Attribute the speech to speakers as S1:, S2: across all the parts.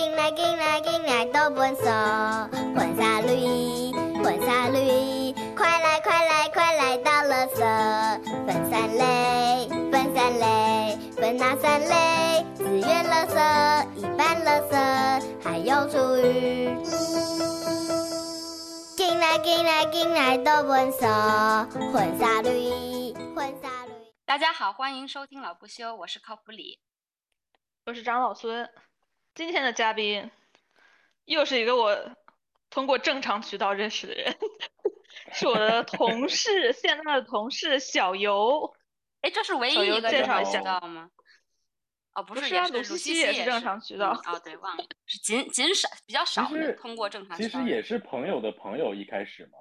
S1: 进来进来进来都分手，混沙绿，混沙绿，快来快来快来到垃圾，分三类，分三类，分哪三类？自愿垃圾、一般垃圾，还有厨余。进来进来进来都分手，混沙绿，混沙绿。
S2: 大家好，欢迎收听老不休，我是靠谱李。
S3: 我是张老孙，今天的嘉宾又是一个我通过正常渠道认识的人，是我的同事，现在的同事小游。
S2: 哎，这是唯一一个正常
S3: 介绍一下
S2: 渠道吗？哦，不是，
S3: 不是啊鲁
S2: 西
S3: 西西也是正常渠道
S2: 嗯哦，对，忘了，是仅仅少比较少的通过正常渠
S4: 其。实也是朋友的朋友一开始嘛。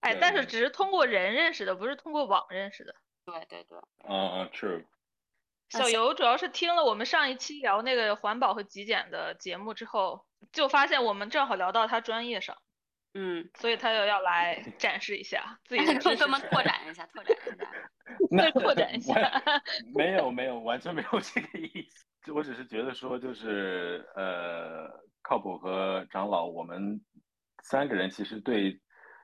S3: 哎，但是只是通过人认识的，不是通过网认识的。
S2: 对对对，
S4: 嗯嗯，true。
S3: 小
S2: 那行
S3: 游主要是听了我们上一期聊那个环保和极简的节目之后，就发现我们正好聊到他专业上，
S2: 嗯，
S3: 所以他又要来展示一下自己的知
S2: 给
S3: 识。
S2: 我们拓展一下，拓展一下。
S4: 那
S3: 拓展一下
S4: 没有没有，完全没有这个意思。就我只是觉得说，就是呃，靠谱和长老，我们三个人其实对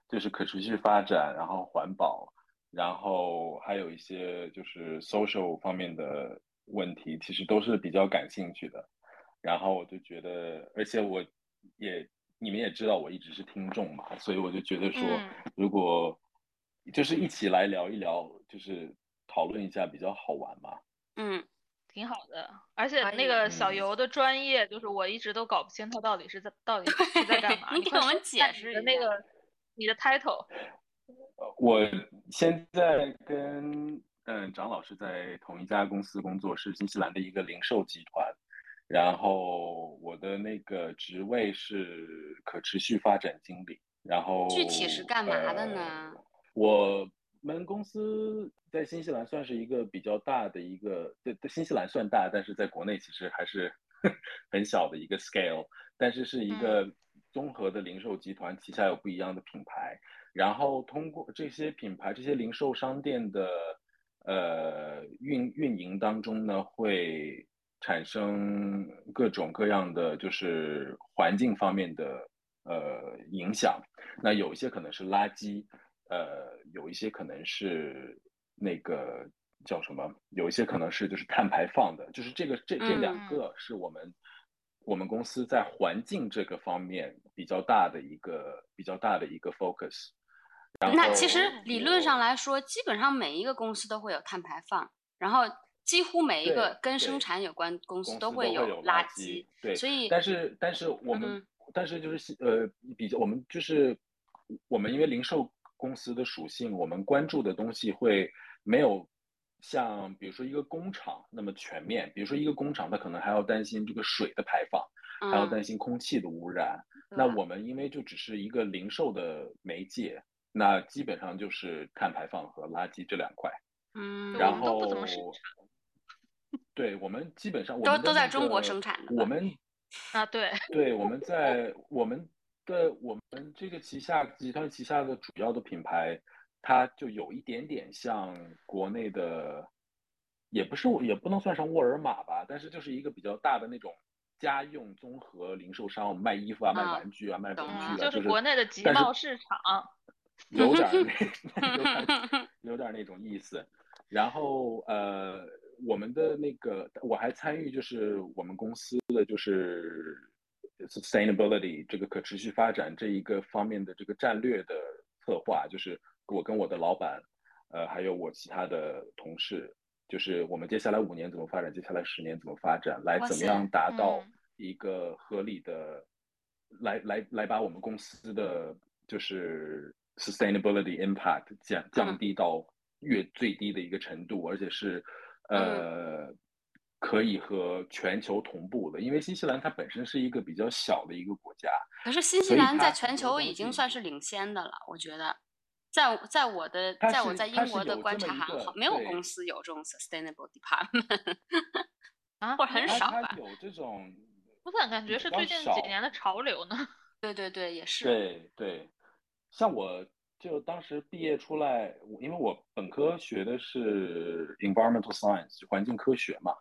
S4: 就是可持续发展，然后环保，然后还有一些就是 social 方面的问题，其实都是比较感兴趣的。然后我就觉得，而且我也你们也知道，我一直是听众嘛，所以我就觉得说，
S3: 嗯
S4: 如果就是一起来聊一聊，就是讨论一下比较好玩嘛。
S2: 嗯，
S3: 挺好的，而且那个小
S4: 嗯
S3: 游的专业，就是我一直都搞不清他到底是在到底是在干嘛。
S2: 你给我们解释一下
S3: 你的那个你的 title。
S4: 呃我现在跟嗯张老师在同一家公司工作，是新西兰的一个零售集团。然后我的那个职位是可持续发展经理。然后
S2: 具体是干嘛的
S4: 呃
S2: 呢？
S4: 我们公司在新西兰算是一个比较大的一个，对，在新西兰算大，但是在国内其实还是 很小的一个 scale，但是是一个综合的零售集团，旗下有不一样的品牌，然后通过这些品牌、这些零售商店的呃运运营当中呢，会产生各种各样的就是环境方面的呃影响。那有一些可能是垃圾，呃，有一些可能是那个叫什么，有一些可能是就是碳排放的，就是这个这这两
S3: 嗯
S4: 个是我们我们公司在环境这个方面比较大的一个比较大的一个 focus。然
S2: 那其实理论上来说，基本上每一个公司都会有碳排放，然后几乎每一个跟生产有关公司都会
S4: 有
S2: 垃
S4: 圾，对，
S2: 所。以
S4: 但是但是我们、
S2: 嗯
S4: 但是就是呃比较我们就是我们因为零售公司的属性，我们关注的东西会没有像比如说一个工厂那么全面，比如说一个工厂它可能还要担心这个水的排放，还要
S2: 嗯。
S4: 担心空气的污染。那我们因为就只是一个零售的媒介，那基本上就是碳排放和垃圾这两块。
S2: 嗯，
S4: 然后
S3: 不怎么生产，
S4: 对我们基本上我
S2: 都都在中国生产的
S4: 我们
S3: 啊，对，
S4: 对，我们在我们的我们这个旗下集团旗下的主要的品牌，它就有一点点像国内的，也不是也不能算上沃尔玛吧，但是就是一个比较大的那种家用综合零售商，我们卖衣服啊、卖
S2: 啊
S4: 玩具啊、卖文
S2: 懂了
S4: 具啊，
S3: 就是国内的集贸市场。
S4: 有点儿那 有点儿有点那种意思。然后呃，我们的那个我还参与就是我们公司的就是 sustainability 这个可持续发展这一个方面的这个战略的策划，就是我跟我的老板，呃，还有我其他的同事，就是我们接下来五年怎么发展，接下来十年怎么发展，来怎么样达到
S3: 嗯
S4: 一个合理的，来来来把我们公司的就是 sustainability impact 降降低到越最低的一个程度，而且是呃可以和全球同步的，因为新西兰它本身是一个比较小的一个国家，
S2: 可是新西兰在全球已经算是领先的了，我觉得。在在我的在我在英国的观察好，
S4: 这么一个
S2: 好没有公司有这种 sustainable department，
S3: 啊
S2: 或者很少吧。
S4: 有这种
S3: 我咋感觉是最近几年的潮流呢？
S2: 对对对，也是。
S4: 对对，像我就当时毕业出来，我因为我本科学的是 environmental science 环境科学嘛，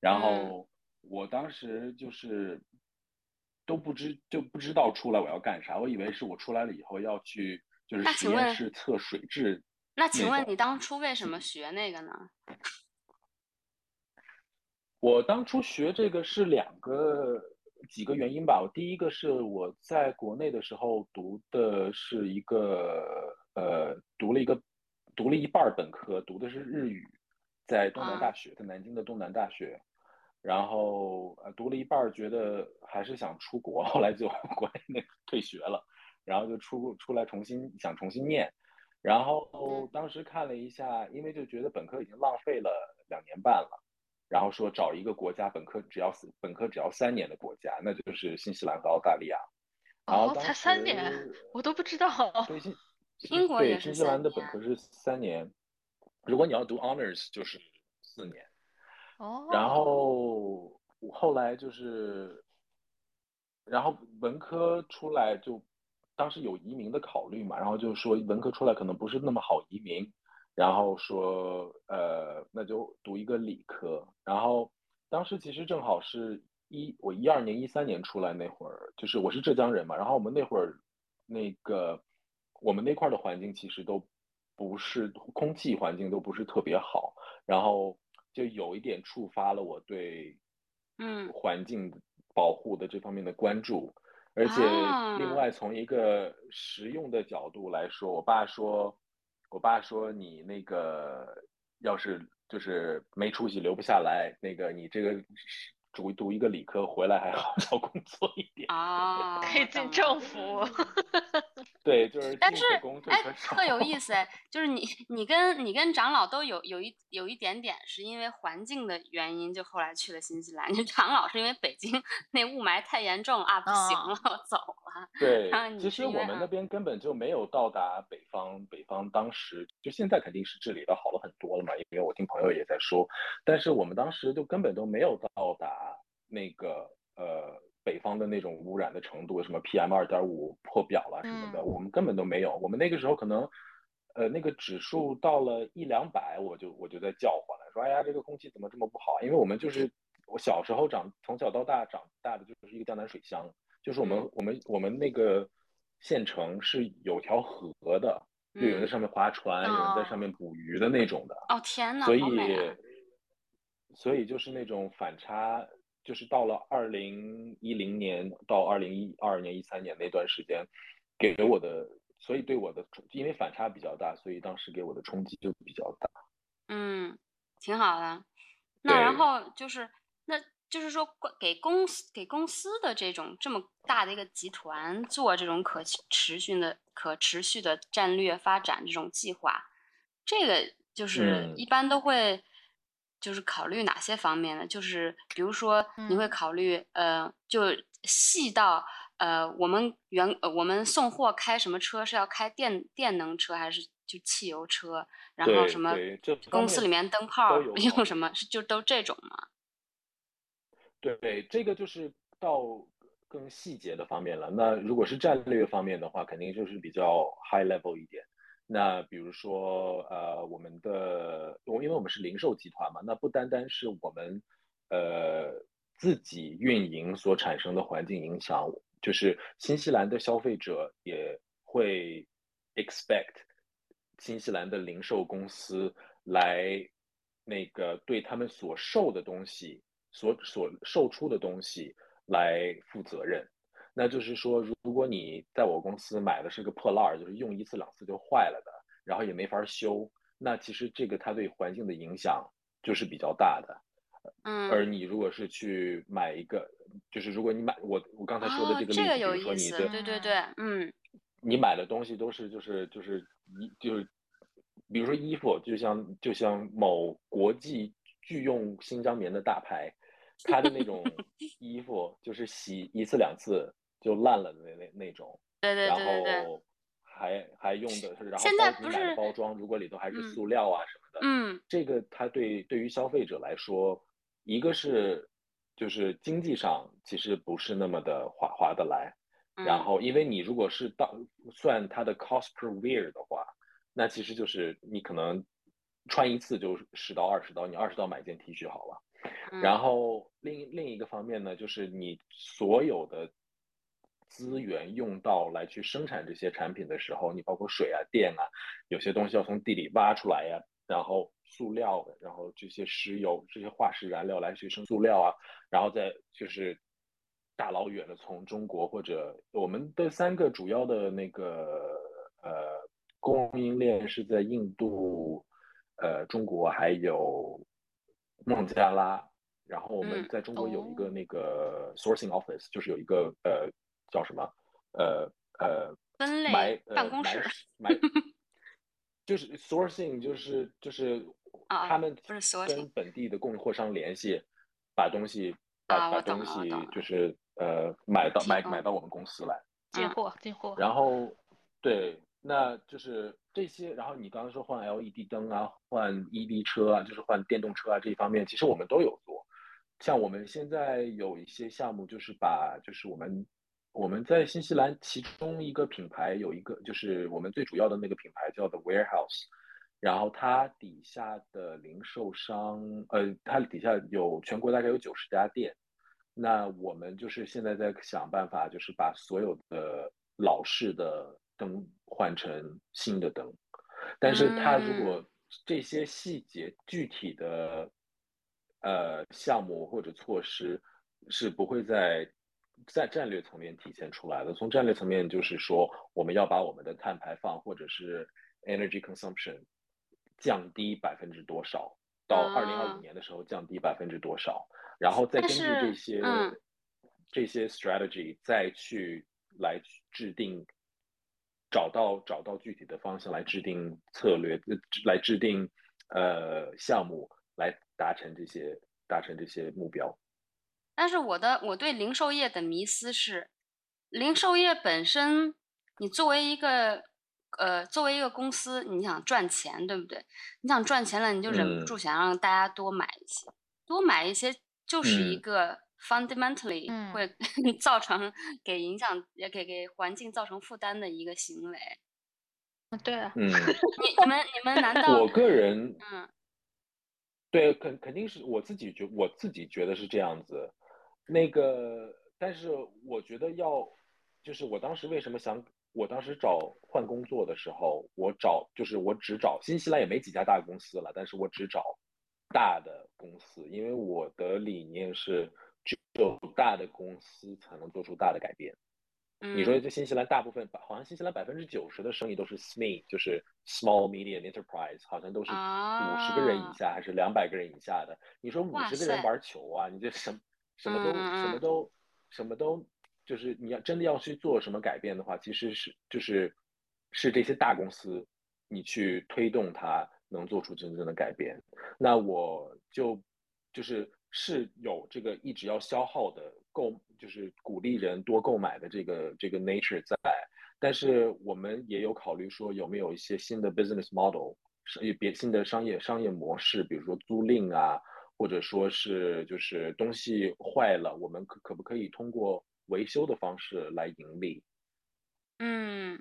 S4: 然
S2: 嗯
S4: 后我当时就是都不知就不知道出来我要干啥，我以为是我出来了以后要去就是实验室测水质。
S2: 那请问你当初为什么学那个呢？
S4: 我当初学这个是两个几个原因吧。我第一个是我在国内的时候读的是一个呃，读了一个读了一半儿本科，读的是日语，在东南
S2: 啊
S4: 大学，在南京的东南大学。然后呃，读了一半儿，觉得还是想出国，后来就 国内那退学了，然后就出出来重新想重新念。然后当时看了一下，因为就觉得本科已经浪费了两年半了。然后说找一个国家本科只要本科只要三年的国家，那就是新西兰和澳大利亚。然后
S3: 哦，才三年，我都不知道。
S4: 对新
S2: 英国
S4: 对新西兰的本科是三年，如果你要读 honors 就是四年。
S3: 哦，
S4: 然后后来就是，然后文科出来就当时有移民的考虑嘛，然后就说文科出来可能不是那么好移民，然后说呃那就读一个理科，然后当时其实正好是一我一二年一三年出来那会儿，就是我是浙江人嘛，然后我们那会儿那个我们那块儿的环境其实都不是空气环境都不是特别好，然后就有一点触发了我对
S2: 嗯。
S4: 环境保护的这方面的关注，而且
S2: 啊。
S4: 另外从一个实用的角度来说，我爸说，我爸说你那个要是就是没出息留不下来，那个你这个读读一个理科回来还 好找工作一点，
S2: 啊，
S3: 可以进政府。
S4: 对，就是
S2: 但是哎特有意思哎，就是你你跟你跟长老都有有一有一点点是因为环境的原因，就后来去了新西兰。你长老是因为北京那雾霾太严重啊，不行
S3: 啊
S2: 了，我 走了。
S4: 对其实我们那边根本就没有到达北方，北方当时就现在肯定是治理的好了很多了嘛，因为我听朋友也在说，但是我们当时就根本都没有到达那个呃北方的那种污染的程度，什么 PM 二点五破表了什么的，
S3: 嗯
S4: 我们根本都没有。我们那个时候可能呃那个指数到了一两百，我就我就在叫唤了，说哎呀这个空气怎么这么不好？因为我们就是我小时候长从小到大长大的就是一个江南水乡。就是我们
S2: 嗯
S4: 我们我们那个县城是有条河的，就有人在
S2: 嗯，
S4: 上面划船，有人在上
S3: 哦
S4: 面捕鱼的那种的，
S2: 哦天呐，
S4: 所！以所以就是那种反差，就是到了二零一零年到二零一二年一三年那段时间，给我的，所以对我的，因为反差比较大，所以当时给我的冲击就比较大。
S2: 嗯，挺好的。那然后就是，那就是说，给公司给公司的这种这么大的一个集团做这种可持续的、可持续的战略发展这种计划，这个就是
S4: 嗯
S2: 一般都会就是考虑哪些方面呢？就是比如说你会
S3: 嗯
S2: 考虑呃，就细到呃，我们原呃我们送货开什么车是要开电电能车还是就汽油车？然后什么公司里
S4: 面
S2: 面灯泡 用什么？是就都这种吗？
S4: 对，这个就是到更细节的方面了。那如果是战略方面的话，肯定就是比较 high level 一点。那比如说，呃，我们的，我因为我们是零售集团嘛，那不单单是我们，呃，自己运营所产生的环境影响，就是新西兰的消费者也会 expect 新西兰的零售公司来那个对他们所售的东西。所所售出的东西来负责任。那就是说，如果你在我公司买的是个破烂儿，就是用一次两次就坏了的，然后也没法修，那其实这个它对环境的影响就是比较大的。而
S2: 嗯，
S4: 你如果是去买一个，就是如果你买我我刚才说的
S2: 哦，
S4: 这个例子，
S2: 这个
S4: 比
S2: 有意思，
S4: 如说你的
S2: 对对对，嗯
S4: 你买的东西都是就是就是一就是，比如说衣服，就像就像某国际巨用新疆棉的大牌，它的那种 衣服就是洗一次两次就烂了的那那那种，
S2: 对对
S4: 然
S2: 对对对，
S4: 后还还用的是，然后
S2: 现在不
S4: 包你买的
S2: 是，
S4: 包装如果里头还是
S2: 嗯
S4: 塑料啊什么的，
S2: 嗯
S4: 这个它对对于消费者来说，一个是就是经济上其实不是那么的划划得来。然
S2: 嗯
S4: 后，因为你如果是到算它的 cost per wear 的话，那其实就是你可能穿一次就十刀二十刀，你二十刀买件 T 恤好了。然
S2: 嗯
S4: 后另另一个方面呢，就是你所有的资源用到来去生产这些产品的时候，你包括水啊、电啊，有些东西要从地里挖出来呀，然后塑料，然后这些石油、这些化石燃料来去生塑料啊，然后再就是大老远的从中国或者我们的三个主要的那个呃供应链是在印度、呃中国还有孟加拉。然后我们在中国有一个那个 sourcing office，就是有一个呃叫什么呃呃
S2: 分类办公室，
S4: 买就是 sourcing 就是就是他们跟本地的供货商联系，把东西把把东西就是呃买到买买到我们公司来
S3: 进货进货。
S4: 然后对，那就是这些。然后你刚刚说换 LED 灯啊，换 EV 车啊，就是换电动车啊这一方面，其实我们都有做。像我们现在有一些项目，就是把就是我们我们在新西兰其中一个品牌有一个就是我们最主要的那个品牌叫 The Warehouse，然后它底下的零售商呃它底下有全国大概有九十家店，那我们就是现在在想办法，就是把所有的老式的灯换成新的灯，但是它如果这些细节具体的。呃，项目或者措施是不会在在战略层面体现出来的。从战略层面，就是说我们要把我们的碳排放或者是 energy consumption 降低百分之多少，到二零二五年的时候降低百分之多少，然后再根据这些这些 strategy 再去来制定，找到找到具体的方向来制定策略，来制定呃项目来。达成这些，达成这些目标。
S2: 但是我的我对零售业的迷思是，零售业本身，你作为一个呃，作为一个公司，你想赚钱，对不对？你想赚钱了，你就忍不住想让大家多买一些，多买一些，就是一个 fundamentally 会 造成给影响，也给给环境造成负担的一个行为。
S3: 对
S4: 啊，嗯，你
S2: 你们你们难道
S4: 我个人嗯。对，肯肯定是我自己觉，我自己觉得是这样子。那个，但是我觉得要，就是我当时为什么想，我当时找换工作的时候，我找就是我只找新西兰也没几家大公司了，但是我只找大的公司，因为我的理念是，只有大的公司才能做出大的改变。你说这新西兰大部分，好像新西兰百分之九十的生意都是 SME，就是 Small Medium Enterprise，好像都是五十个人以下还是两百个人以下的。你说五十个人玩球啊？你这什什么都什么都什么都，就是你要真的要去做什么改变的话，其实是就是是这些大公司，你去推动它能做出真正的改变。那我就就是是有这个一直要消耗的。购就是鼓励人多购买的这个这个 nature 在，但是我们也有考虑说有没有一些新的 business model，是别新的商业商业模式，比如说租赁啊，或者说是就是东西坏了，我们可可不可以通过维修的方式来盈利？
S2: 嗯，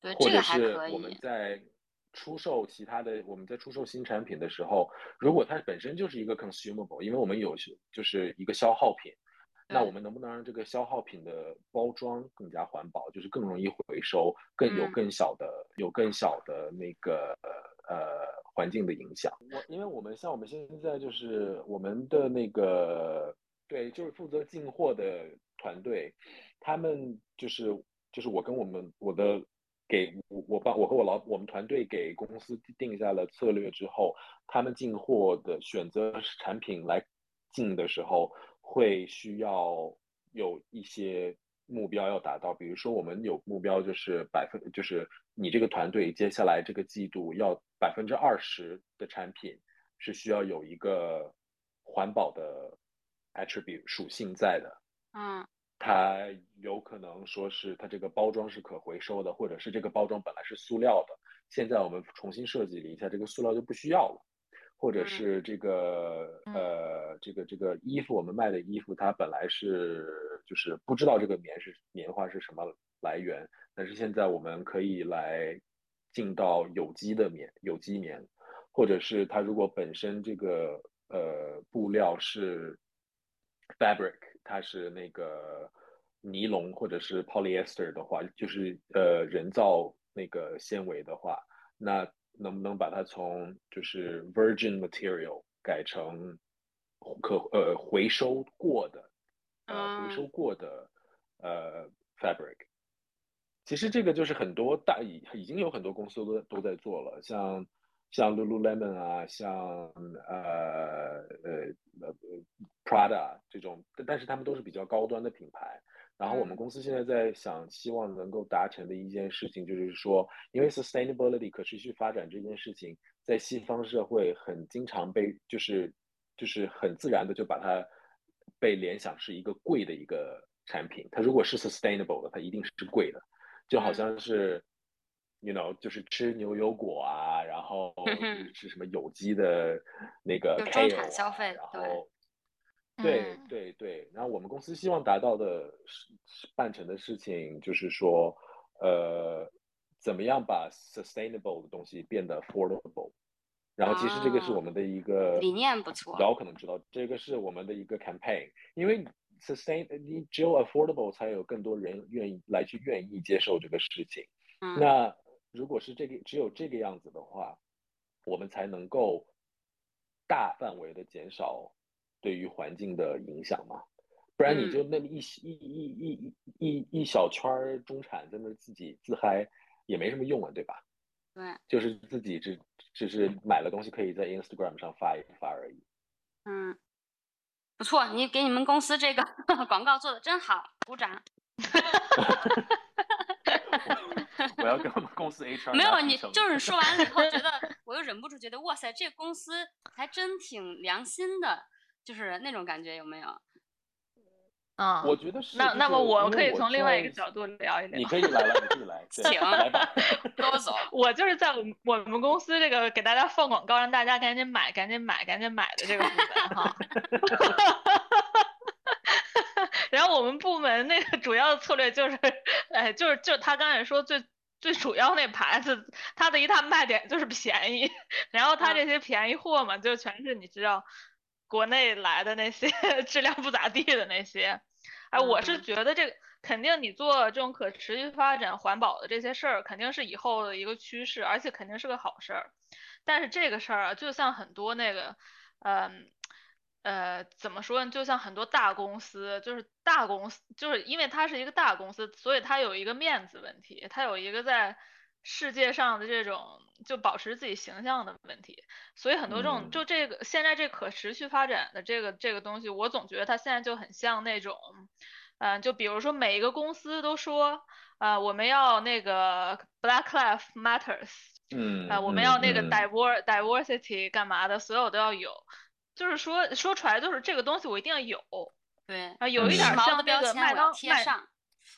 S2: 对，
S4: 或者是我们在出售其他的，我们在出售新产品的时候，如果它本身就是一个 consumable，因为我们有就是一个消耗品。那我们能不能让这个消耗品的包装更加环保，就是更容易回收，更有更小的有更小的那个呃环境的影响？我因为我们像我们现在就是我们的那个对，就是负责进货的团队，他们就是就是我跟我们我的给我我帮我和我老我们团队给公司定下了策略之后，他们进货的选择产品来进的时候。会需要有一些目标要达到，比如说我们有目标就是百分，就是你这个团队接下来这个季度要百分之二十的产品是需要有一个环保的 attribute 属性在的。
S2: 嗯，
S4: 它有可能说是它这个包装是可回收的，或者是这个包装本来是塑料的，现在我们重新设计了一下，这个塑料就不需要了。或者是这个呃，这个这个衣服，我们卖的衣服，它本来是就是不知道这个棉是棉花是什么来源，但是现在我们可以来进到有机的棉，有机棉，或者是它如果本身这个呃布料是 fabric，它是那个尼龙或者是 polyester 的话，就是呃人造那个纤维的话，那能不能把它从就是 virgin material 改成可呃回收过的呃回收过的呃 fabric？其实这个就是很多大已已经有很多公司都都在做了，像像 Lululemon 啊，像呃呃呃 Prada 这种，但是他们都是比较高端的品牌。然后我们公司现在在想，希望能够达成的一件事情，就是说，因为 sustainability 可持续发展这件事情，在西方社会很经常被就是就是很自然的就把它被联想是一个贵的一个产品。它如果是 sustainable 的，它一定是贵的，就好像是 you know 就是吃牛油果啊，然后吃什么有机的那个 kale
S2: 产消费，
S4: 然后。对对对，然后我们公司希望达到的是办成的事情，就是说，呃，怎么样把 sustainable 的东西变得 affordable。然后其实这个是我们的一个
S2: 理念不错，
S4: 老可能知道，这个是我们的一个 campaign。因为 sustain，你只有 affordable 才有更多人愿意来去愿意接受这个事情。那如果是这个只有这个样子的话，我们才能够大范围的减少。对于环境的影响嘛，不然你就那么一一一一一一小圈儿中产在那自己自嗨，也没什么用啊，对吧？
S2: 对，
S4: 就是自己只只是买了东西可以在 Instagram 上发一发而已。
S2: 嗯，不错，你给你们公司这个 广告做的真好，鼓掌。
S4: 我要跟我们公司 HR
S2: 没有你，就是说完了以后，觉得我又忍不住觉得，哇塞，这公司还真挺良心的。就是那种感觉有没有？
S3: 嗯，
S4: 我觉得是。
S3: 那那么
S4: 我
S3: 可以从另外一个角度聊一聊。
S4: 你可以来了，你可以来，
S2: 请
S4: 来吧，
S2: 都走。
S3: 我就是在我们我们公司这个给大家放广告，让大家赶紧买、赶紧买、赶紧买的这个部门哈。然后我们部门那个主要的策略就是，哎，就是就他刚才说最最主要那牌子，它的一大卖点就是便宜。然后它这些便宜货嘛，就全是你知道。国内来的那些 质量不咋地的那些，哎，我是觉得这个肯定你做这种可持续发展、环保的这些事儿，肯定是以后的一个趋势，而且肯定是个好事儿。但是这个事儿啊，就像很多那个，嗯，呃，怎么说呢？就像很多大公司，就是大公司，就是因为它是一个大公司，所以它有一个面子问题，它有一个在。世界上的这种就保持自己形象的问题，所以很多这种就这个现在这可持续发展的这个这个东西，我总觉得它现在就很像那种，嗯，就比如说每一个公司都说，呃，我们要那个 Black Lives Matters，
S4: 嗯，
S3: 啊，我们要那个 Divers Diversity 干嘛的，所有都要有，就是说说出来就是这个东西我一定要有，
S2: 对，
S3: 啊，有一点像那个麦当
S2: 贴上，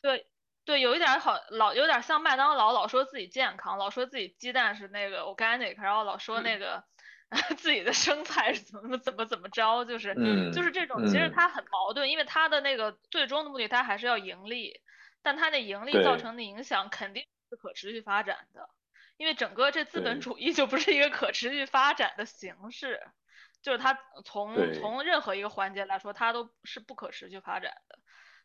S3: 对。对，有一点好，老有点像麦当劳，老说自己健康，老说自己鸡蛋是那个 organic，然后老说那个 自己的生菜是怎么怎么怎么着，就是就是这种，其实它很矛盾，因为它的那个最终的目的，它还是要盈利，但它的盈利造成的影响肯定是可持续发展的，因为整个这资本主义就不是一个可持续发展的形式，就是它从从任何一个环节来说，它都是不可持续发展的。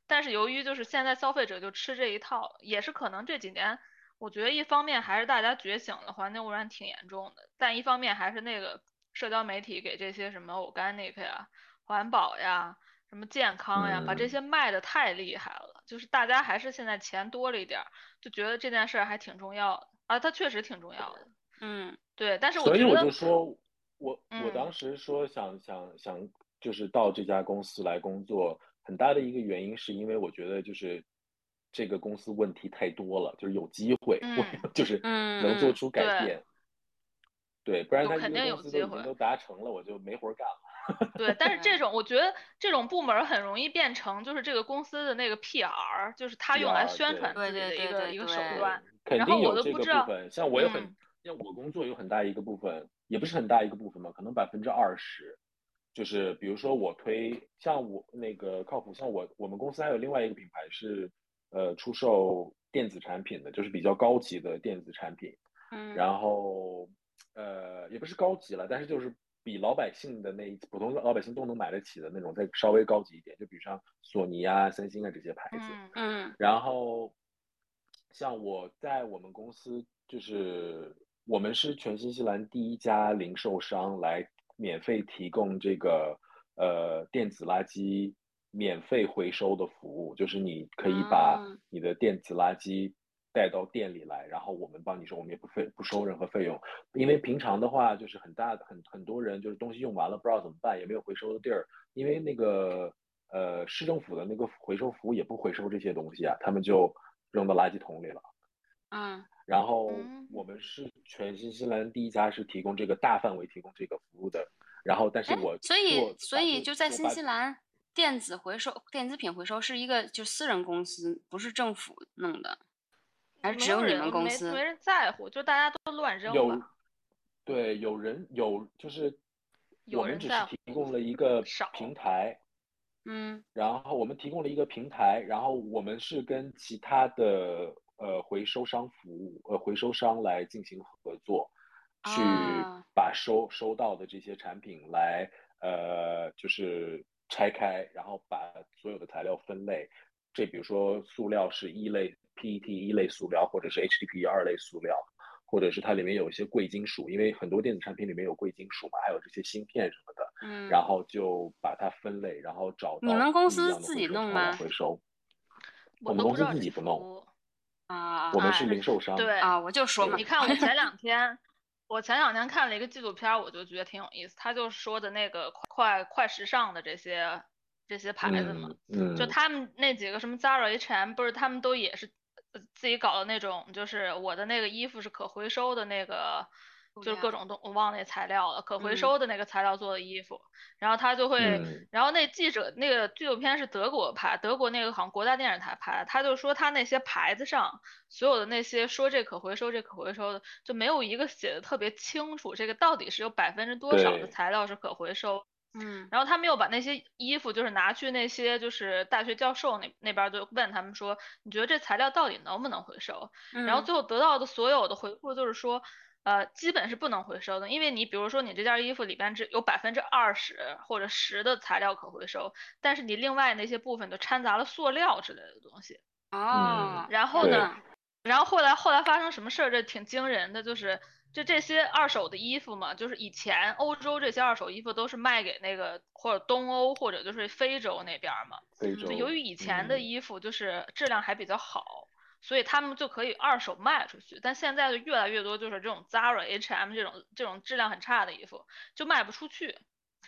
S3: 但是由于就是现在消费者就吃这一套，也是可能这几年，我觉得一方面还是大家觉醒了，环境污染挺严重的，但一方面还是那个社交媒体给这些什么 organic 呀、环保呀、什么健康呀，把这些卖的太厉害了，就是大家还是现在钱多了一点，就觉得这件事还挺重要的啊，它确实挺重要的，
S2: 嗯，
S3: 对，但是
S4: 我所以
S3: 我
S4: 就说，我我当时说想想想，就是到这家公司来工作。很大的一个原因是因为我觉得就是这个公司问题太多了，就是有机会，就是能做出改变。对，不然他
S3: 肯定有机会
S4: 都达成了，我就没活干了。
S3: 对，但是这 种我觉得这种部门很容易变成就是这个公司的那个 PR，就是他用来宣传自己的一个一个手段。
S4: 肯定有这个部分，像我有很像我工作有很大一个部分，也不是很大一个部分嘛，可能百分之二十。就是比如说我推像我那个靠谱，像我我们公司还有另外一个品牌是呃出售电子产品的，就是比较高级的电子产品。
S2: 嗯。
S4: 然后呃也不是高级了，但是就是比老百姓的那普通老百姓都能买得起的那种，再稍微高级一点，就比如像索尼啊、三星啊这些牌子。
S3: 嗯
S2: 嗯
S4: 然后，像我在我们公司，就是我们是全新西兰第一家零售商来免费提供这个呃电子垃圾免费回收的服务，就是你可以把
S2: 啊
S4: 你的电子垃圾带到店里来，然后我们帮你收，我们也不费不收任何费用，因为平常的话就是很大的很很多人就是东西用完了不知道怎么办，也没有回收的地儿，因为那个呃市政府的那个回收服务也不回收这些东西啊，他们就扔到垃圾桶里了。
S2: 嗯
S4: 然后
S3: 嗯
S4: 我们是全新西兰第一家是提供这个大范围提供这个服务的。然后，但是
S2: 哎
S4: 我，
S2: 所以所以就在新西兰，电子回收电子品回收是一个就私人公司，不是政府弄的，还是只有你们公司
S3: 没？人在乎，就大家都乱扔
S4: 有。对有人有就是
S3: 有
S4: 我们只是
S3: 人在
S4: 提供了一个平台，
S2: 嗯
S4: 然后我们提供了一个平台，然后我们是跟其他的呃回收商服务呃回收商来进行合作，去
S2: 啊
S4: 把收收到的这些产品来呃就是拆开，然后把所有的材料分类。这比如说塑料是一类 PET 一类塑料，或者是 HDPE 二类塑料，或者是它里面有一些贵金属，因为很多电子产品里面有贵金属嘛，还有这些芯片什么的。
S2: 嗯，
S4: 然后就把它分类，然后找到
S2: 你们公司自己弄吗
S4: 回收，
S3: 我
S4: 我们公司自己不弄
S2: 啊
S4: 我们是
S3: 哎
S4: 零售商。
S3: 对
S2: 啊，我就说嘛
S3: 你，看我前两天，我前两天看了一个纪录片儿，我就觉得挺有意思。他就说的那个快快时尚的这些这些牌子嘛，
S4: 嗯，
S3: 就
S4: 嗯
S3: 他们那几个什么 Zara、H&M，不是他们都也是呃自己搞的那种，就是我的那个衣服是可回收的那个，
S2: 布
S3: 就是各种东我忘了那材料了，可回
S2: 嗯
S3: 收的那个材料做的衣服，然后他就会。
S4: 嗯
S3: 然后那记者那个纪录片是德国拍，德国那个好像国家电视台拍的，他就说他那些牌子上所有的那些说这可回收这可回收的，就没有一个写的特别清楚，这个到底是有百分之多少的材料是可回收。
S2: 嗯
S3: 然后他们又把那些衣服就是拿去那些就是大学教授那那边儿就问他们说，你觉得这材料到底能不能回收？然后
S2: 嗯
S3: 最后得到的所有的回复就是说，呃，基本是不能回收的，因为你比如说你这件衣服里边只有百分之二十或者十的材料可回收，但是你另外那些部分就掺杂了塑料之类的东西。
S2: 哦，
S3: 然后呢，然后后来后来发生什么事儿？这挺惊人的，就是就这些二手的衣服嘛，就是以前欧洲这些二手衣服都是卖给那个或者东欧或者就是非洲那边儿嘛。
S4: 非洲
S3: 就由于以前的
S4: 嗯
S3: 衣服就是质量还比较好，所以他们就可以二手卖出去。但现在就越来越多就是这种 Zara、H&M 这种这种质量很差的衣服就卖不出去。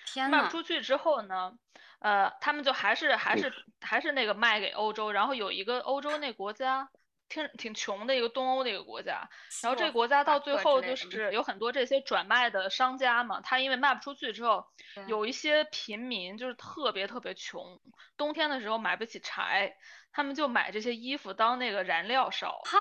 S2: 天呐，
S3: 卖不出去之后呢，呃，他们就还是还
S4: 是
S3: 还是那个卖给欧洲，然后有一个欧洲那国家。挺挺穷的一个东欧的一个国家，然后这个国家到最后就是有很多这些转卖的商家嘛，他因为卖不出去之后，有一些平民就是特别特别穷，冬天的时候买不起柴，他们就买这些衣服当那个燃料烧。
S2: 嗨，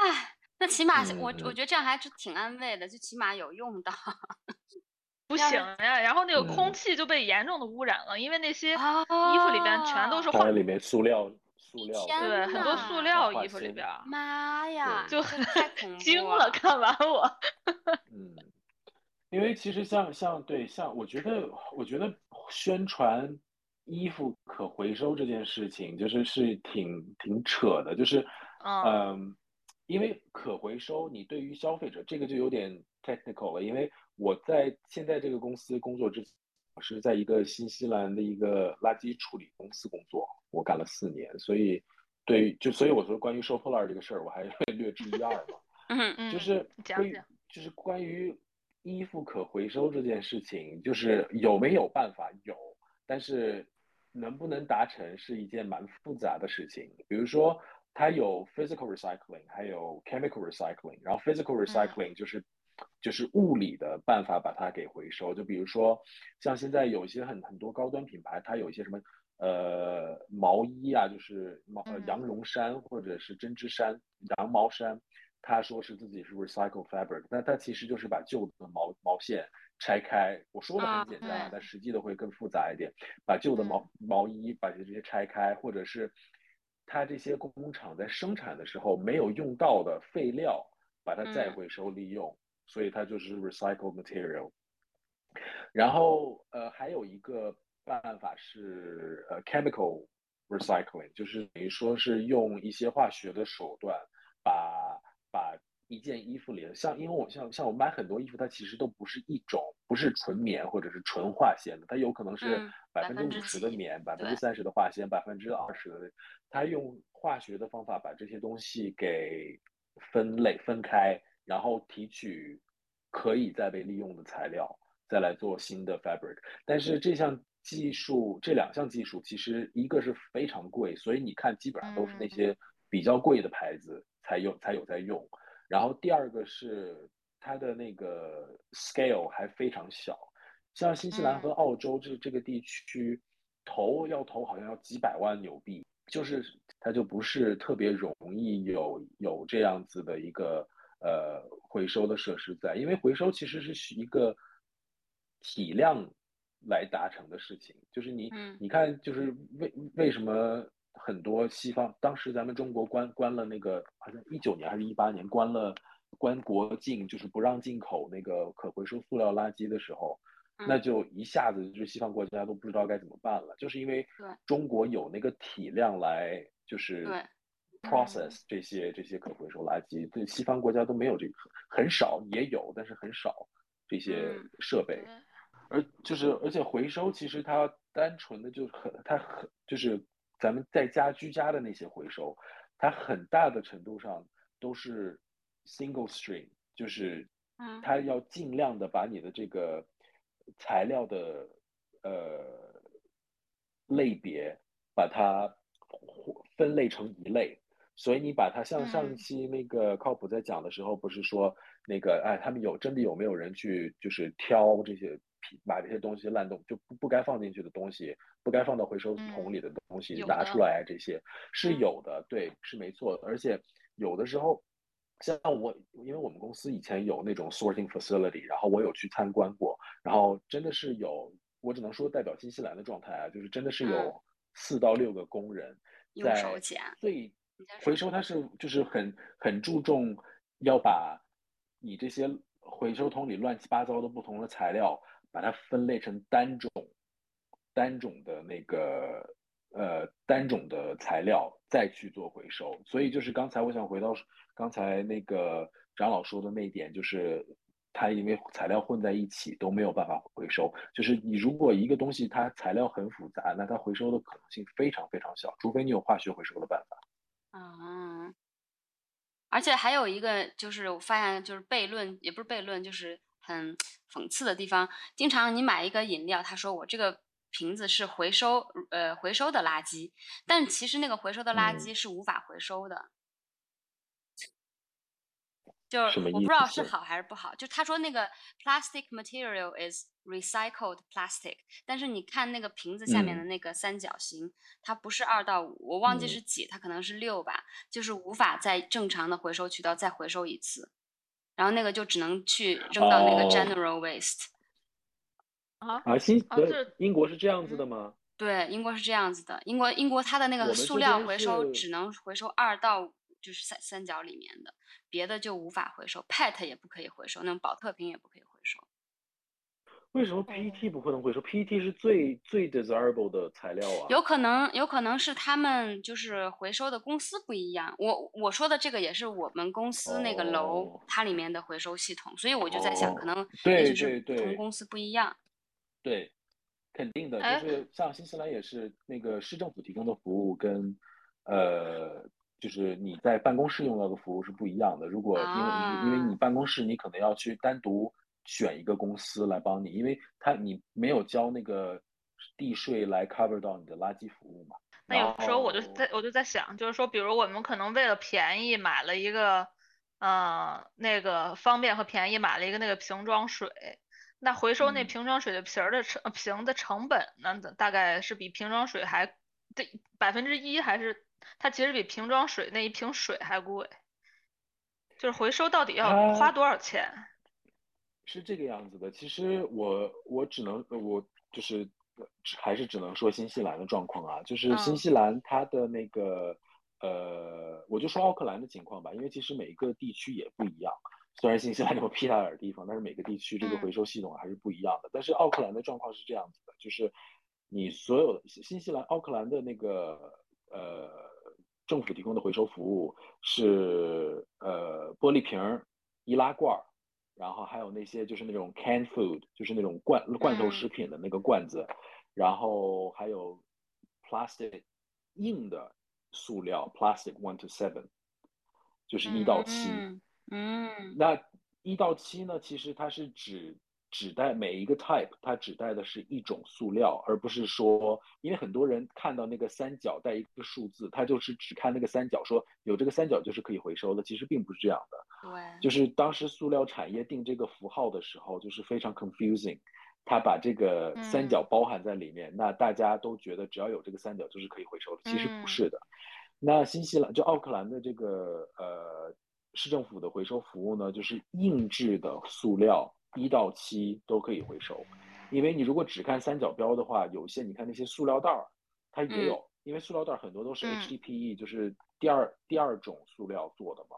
S2: 那。起码我
S4: 嗯
S2: 我觉得这样还是挺安慰的，就起码有用到。
S3: 不。行呀，然后那个空
S4: 嗯。
S3: 气就被严重的污染了，因为那些
S2: 啊
S3: 衣服里边全都是化，
S4: 它里面塑料塑料
S3: 对，很多塑料衣服里边，
S2: 妈呀，
S3: 就
S2: 这太恐
S3: 惊了，看完我。
S4: 嗯，因为其实像像对像我觉得我觉得宣传衣服可回收这件事情，就是是挺挺扯的，就是
S3: 嗯
S4: 嗯，因为可回收，你对于消费者这个就有点 technical 了，因为我在现在这个公司工作之前，我是在一个新西兰的一个垃圾处理公司工作，我干了四年，所以对于就所以我说关于收破烂这个事儿，我还会 略知一二嘛。
S2: 嗯
S3: 嗯，
S4: 就是关于
S3: 讲讲
S4: 就是关于衣服可回收这件事情，就是有没有办法有，但是能不能达成是一件蛮复杂的事情。比如说，它有 physical recycling，还有 chemical recycling，然后 physical recycling 就是、就是物理的办法把它给回收。就比如说，像现在有一些很很多高端品牌，它有一些什么。呃，毛衣啊，就是毛羊绒衫或者是针织衫、羊毛衫，他说是自己是 recycle fabric，但它其实就是把旧的毛毛线拆开。我说的很简单啊
S3: 嗯，
S4: 但实际的会更复杂一点。把旧的毛毛衣把这些拆开，或者是他这些工厂在生产的时候没有用到的废料，把它再
S2: 嗯
S4: 回收利用，所以它就是 recycle material。然后呃，还有一个办法是呃 chemical recycling，就是等于说是用一些化学的手段把把一件衣服里的，像因为我像像我买很多衣服，它其实都不是一种，不是纯棉或者是纯化纤的，它有可能是
S2: 嗯
S4: 百分之五十的棉，百分之三十的化纤，百分之二十的，它用化学的方法把这些东西给分类分开，然后提取可以再被利用的材料，再来做新的 fabric。但是这项技术，这两项技术其实一个是非常贵，所以你看基本上都是那
S3: 嗯
S4: 些比较贵的牌子才有才有在用。然后第二个是它的那个 scale 还非常小，像新西兰和澳洲这这个地区，投要投好像要几百万纽币，就是它就不是特别容易有有这样子的一个呃回收的设施在，因为回收其实是一个体量来达成的事情，就是你
S2: 嗯
S4: 你看就是为为什么很多西方当时咱们中国关关了那个好像一九年还是一八年关了关国境，就是不让进口那个可回收塑料垃圾的时候，那
S2: 嗯。
S4: 就一下子就西方国家都不知道该怎么办了，就是因为中国有那个体量来就是
S2: 对
S4: process 这些这些可回收垃圾，对西方国家都没有这个，很少也有，但是很少这些
S2: 嗯
S4: 设备。
S3: 对
S4: 而就是而且回收其实它单纯的就很它很就是咱们在家居家的那些回收，它很大的程度上都是 single stream，就是
S2: 嗯
S4: 它要尽量的把你的这个材料的呃类别把它分类成一类。所以你把它像上一。
S3: 嗯
S4: 期那个靠谱在讲的时候，不是说那个哎，他们有真的有没有人去就是挑这些皮把这些东西烂东就不不该放进去的东西，不该放到回收桶里的东西拿出来，这些是
S2: 嗯。
S4: 有的，对，是没错。而且有的时候，像我，因为我们公司以前有那种 sorting facility，然后我有去参观过，然后真的是有，我只能说代表新西兰的状态啊，就是真的是有
S2: 嗯
S4: 四到六个工人在
S2: 捡
S4: 最回收，它是就是很很注重要把你这些回收桶里乱七八糟的不同的材料，把它分类成单种单种的那个呃单种的材料再去做回收。所以就是刚才我想回到刚才那个长老说的那一点，就是它因为材料混在一起都没有办法回收。就是你如果一个东西它材料很复杂，那它回收的可能性非常非常小，除非你有化学回收的办法。
S2: 啊，而且还有一个就是我发现就是悖论，也不是悖论，就是很讽刺的地方。经常你买一个饮料，他说我这个瓶子是回收呃回收的垃圾，但其实那个回收的垃
S4: 嗯
S2: 圾是无法回收的。就我不知道是好还是不好，就他说那个 plastic material is recycled plastic，但是你看那个瓶子下面的
S4: 嗯。
S2: 那个三角形，它不是二到五，我忘记
S4: 嗯。
S2: 是几，它可能是六吧，就是无法在正常的回收渠道再回收一次，然后那个就只能去扔到那个
S4: 哦。
S2: general waste。
S3: 啊，
S4: 啊，新呃
S3: 啊这
S4: 英国是这样子的。吗？
S2: 对，英国是这样子的，英国英国它的那个塑料回收只能回收二到五，就是三三角里面的，别的就无法回收，PET 也不可以回收，那种保特瓶也不可以回收。
S4: 为什么 PET 不可能回收？PET 是最最 desirable 的材料啊。
S2: 有可能，有可能是他们就是回收的公司不一样。我我说的这个也是我们公司那个楼、
S4: 哦
S2: 它里面的回收系统，所以我就在想，
S4: 哦
S2: 可能
S4: 对
S2: 也许是
S4: 对对
S2: 不同公司不一样。
S4: 对，肯定的，
S3: 哎
S4: 就是像新西兰也是那个市政府提供的服务跟呃，就是你在办公室用到的服务是不一样的。如果因为你因为你
S2: 啊
S4: 办公室你可能要去单独选一个公司来帮你，因为他你没有交那个地税来 cover 到你的垃圾服务嘛。
S3: 那有时候我就在我就在想，就是说，比如我们可能为了便宜买了一个，呃，那个方便和便宜买了一个那个瓶装水，那回收那
S4: 嗯
S3: 瓶装水的瓶儿的成呃瓶的成本，那大概是比瓶装水还这百分之一，还是它其实比瓶装水那一瓶水还贵？就是回收到底要花多少钱？
S4: 是这个样子的，其实我我只能我就是还是只能说新西兰的状况啊，就是新
S3: 嗯
S4: 西兰它的那个呃，我就说奥克兰的情况吧，因为其实每一个地区也不一样。虽然新西兰这么屁大点儿地方，但是每个地区这个
S3: 嗯
S4: 回收系统还是不一样的。但是奥克兰的状况是这样子的，就是你所有新西兰奥克兰的那个呃政府提供的回收服务是呃玻璃瓶儿、易拉罐儿，然后还有那些就是那种 canned food，就是那种罐罐头
S3: 嗯
S4: 食品的那个罐子，然后还有 plastic 硬的塑料 plastic one to seven，就是一到七。
S2: 嗯嗯
S4: 那一到七呢，其实它是指指代每一个 type，它指代的是一种塑料，而不是说，因为很多人看到那个三角带一个数字，他就是只看那个三角，说有这个三角就是可以回收的，其实并不是这样的。
S2: 对，
S4: 就是当时塑料产业定这个符号的时候，就是非常 confusing，他把这个三角包含在里面，那大家都觉得只要有这个三角就是可以回收的，其实不是的。那新西兰就奥克兰的这个呃市政府的回收服务呢，就是硬质的塑料一到七都可以回收，因为你如果只看三角标的话，有些你看那些塑料袋儿，它也有，因为塑料袋儿很多都是
S3: 嗯。
S4: HDPE，、就是第二第二种塑料做的嘛。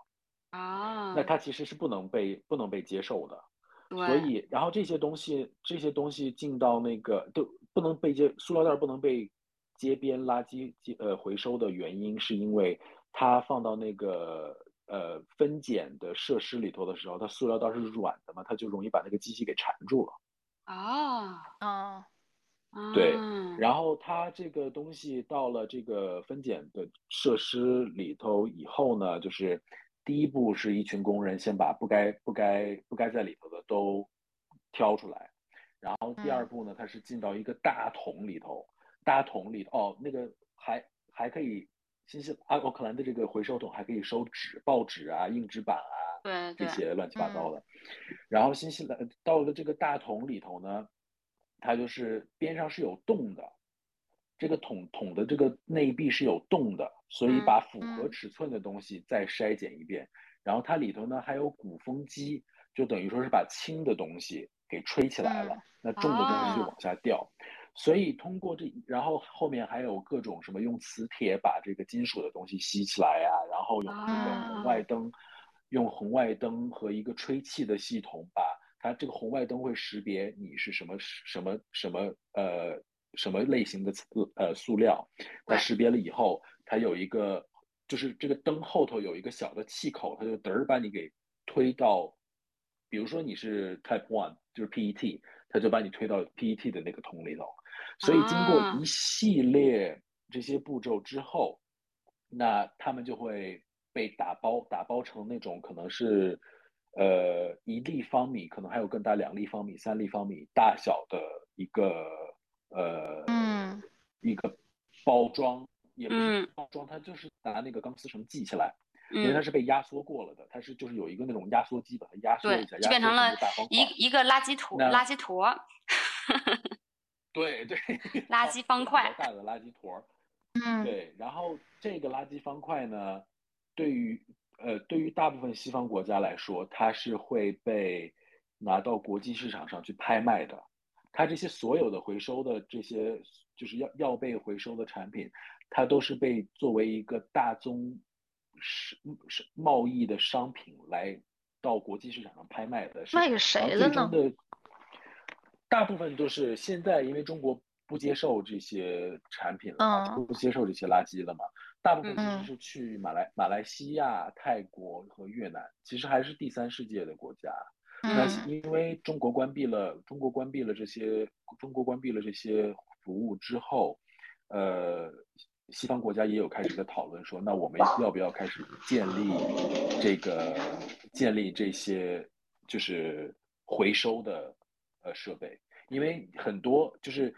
S2: 啊，
S4: 那它其实是不能被不能被接受的，所以然后这些东西这些东西进到那个都不能被接，塑料袋不能被街边垃圾接呃回收的原因，是因为它放到那个呃分拣的设施里头的时候，它塑料袋是软的嘛，它就容易把那个机器给缠住了。
S2: 啊，
S3: 啊
S4: 对。
S2: 啊
S4: 然后它这个东西到了这个分拣的设施里头以后呢，就是第一步是一群工人先把不该不该不该在里头的都挑出来，然后第二
S3: 嗯。
S4: 步呢，它是进到一个大桶里头，大桶里哦，那个还还可以，新西兰奥克兰的这个回收桶还可以收纸、报纸啊、硬纸板啊，
S2: 对对，
S4: 这些乱七八糟的。然后新西兰到了这个大桶里头呢，它就是边上是有洞的，这个桶桶的这个内壁是有洞的，所以
S2: 嗯
S4: 把符合
S3: 嗯
S4: 尺寸的东西再筛检一遍。然后它里头呢还有鼓风机，就等于说是把轻的东西给吹起来了，
S3: 嗯
S4: 那重的东西就
S2: 啊
S4: 往下掉。所以通过这，然后后面还有各种什么用磁铁把这个金属的东西吸起来呀、然后用这个红外
S2: 啊
S4: 灯，用红外灯和一个吹气的系统把它这个红外灯会识别你是什么什么什么呃什么类型的呃塑料，它识别了以后，它有一个就是这个灯后头有一个小的气口，它就嘚儿把你给推到，比如说你是 Type One，就是 PET，它就把你推到 PET 的那个桶里头。所以经过
S2: 啊。
S4: 一系列这些步骤之后，那他们就会被打包，打包成那种可能是呃一立方米，可能还有更大两立方米、三立方米大小的一个呃
S3: 嗯。
S4: 一个包装，也不是
S2: 嗯。
S4: 包装，它就是拿那个钢丝绳系起来，因为
S2: 嗯。
S4: 它是被压缩过了的，它是就是有一个那种压缩机把它压缩一下，，
S2: 就变成了
S4: 一
S2: 一个垃圾坨，垃圾坨，
S4: 对对，
S2: 垃圾方块
S4: 大的垃圾坨儿。
S3: 嗯
S4: 对，然后这个垃圾方块呢，对于呃对于大部分西方国家来说，它是会被拿到国际市场上去拍卖的。它这些所有的回收的这些就是要要被回收的产品，它都是被作为一个大宗是是贸易的商品来到国际市场上拍卖的。
S3: 卖给谁
S4: 然后
S3: 了呢
S4: 的大部分都是现在因为中国不接受这些产品了嘛，
S3: 嗯
S4: 不接受这些垃圾了嘛，大部分其
S3: 嗯
S4: 实是去马来马来西亚、泰国和越南，其实还是第三世界的国家。那
S3: 嗯
S4: 因为中国关闭了，中国关闭了这些，中国关闭了这些服务之后，呃，西方国家也有开始在讨论说，那我们要不要开始建立这个建立这些就是回收的呃设备？因为很多就是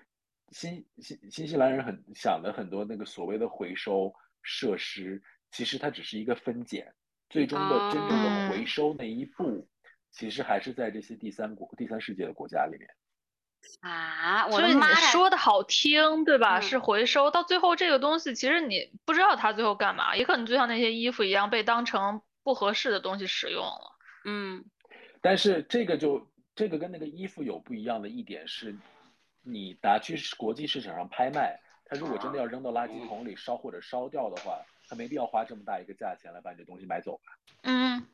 S4: 新新新西兰人很想的很多那个所谓的回收设施，其实它只是一个分拣，最终的真正的回收那一步。其实还是在这些第三国、第三世界的国家里面。
S2: 啊，我
S3: 所以你
S2: 的妈呀！
S3: 说的好听，对吧？
S2: 嗯
S3: 是回收，到最后这个东西其实你不知道它最后干嘛，也可能就像那些衣服一样被当成不合适的东西使用了。
S2: 嗯
S4: 但是这个就这个跟那个衣服有不一样的一点是，你拿去国际市场上拍卖，它如果真的要扔到垃圾桶里烧或者烧掉的话，它没必要花这么大一个价钱来把你的东西买走吧。
S3: 嗯，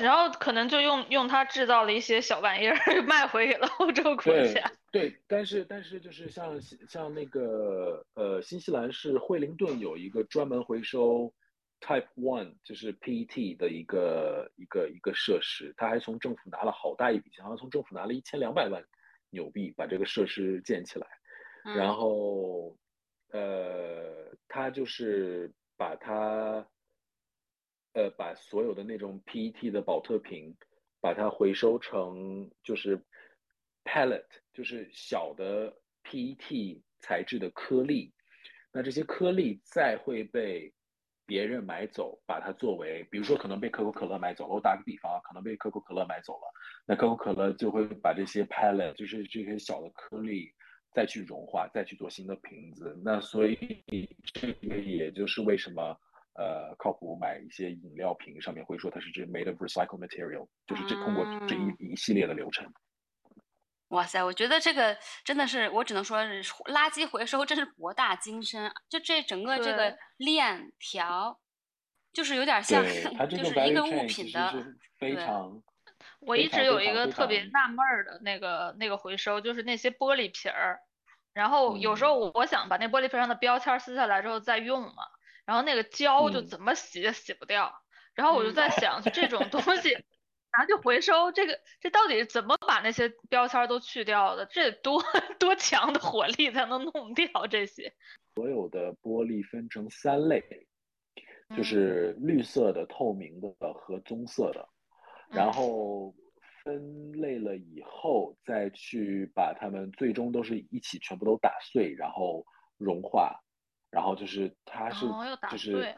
S3: 然后可能就用用它制造了一些小玩意儿，卖回给了欧洲国
S4: 对
S3: 家。
S4: 对，但是但是就是像像那个呃，新西兰是惠灵顿有一个专门回收 Type One 就是 PET 的一个一个一个设施，他还从政府拿了好大一笔钱，好像从政府拿了一千两百万纽币把这个设施建起来，然
S2: 嗯
S4: 后呃，他就是把它呃把所有的那种 PET 的保特瓶，把它回收成就是 pellet，就是小的 PET 材质的颗粒。那这些颗粒再会被别人买走，把它作为，比如说可能被可口可乐买走了。我打个比方啊，可能被可口可乐买走了，那可口可乐就会把这些 pellet，就是这些小的颗粒。再去融化，再去做新的瓶子。那所以这个也就是为什么呃靠谱买一些饮料瓶上面会说它是这 made of recycled material，就是这通过这
S2: 嗯
S4: 一一系列的流程。
S2: 哇塞，我觉得这个真的是，我只能说是垃圾回收真是博大精深啊，就这整个这个链条，就是有点像，就是一个物品的，
S4: 非。
S2: 对
S4: 常
S3: 我一直有一个特别纳闷儿的那个那个回收，就是那些玻璃瓶儿，然后有时
S4: 嗯。
S3: 候我我想把那玻璃瓶上的标签儿撕下来之后再用嘛，然后那个胶就
S4: 嗯。
S3: 怎么洗也洗不掉，然后我就
S2: 嗯。
S3: 在想，就这种东西拿去回收，这个这到底是怎么把那些标签儿都去掉的？这得多 多强的火力才能弄掉这些？
S4: 所有的玻璃分成三类，就
S3: 嗯。
S4: 是绿色的、透明的和棕色的，然
S3: 嗯。
S4: 后分类了以后，再去把它们最终都是一起全部都打碎，然后融化，然后就是它是就是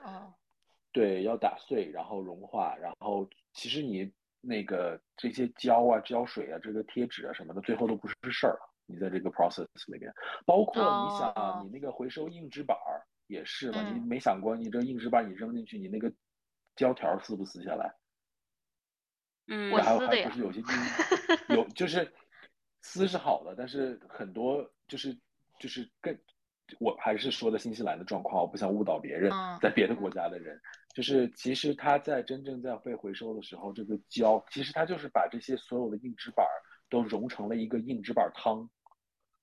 S4: 对，要打碎，然后融化，然后其实你那个这些胶啊、胶水啊、这个贴纸啊什么的，最后都不是事儿了。你在这个 process 里面，包括你想
S3: 哦
S4: 你那个回收硬纸板儿也是嘛，你
S3: 嗯
S4: 没想过你这硬纸板你扔进去，你那个胶条撕不撕下来？
S2: 嗯，
S3: 我
S4: 还有
S3: 撕的呀
S4: 还不是有些硬 有就是撕是好的，但是很多就是就是更，我还是说的新西兰的状况，我不想误导别人
S3: 嗯，
S4: 在别的国家的人，就是其实它在真正在被回收的时候，这个胶其实它就是把这些所有的硬纸板儿都融成了一个硬纸板汤，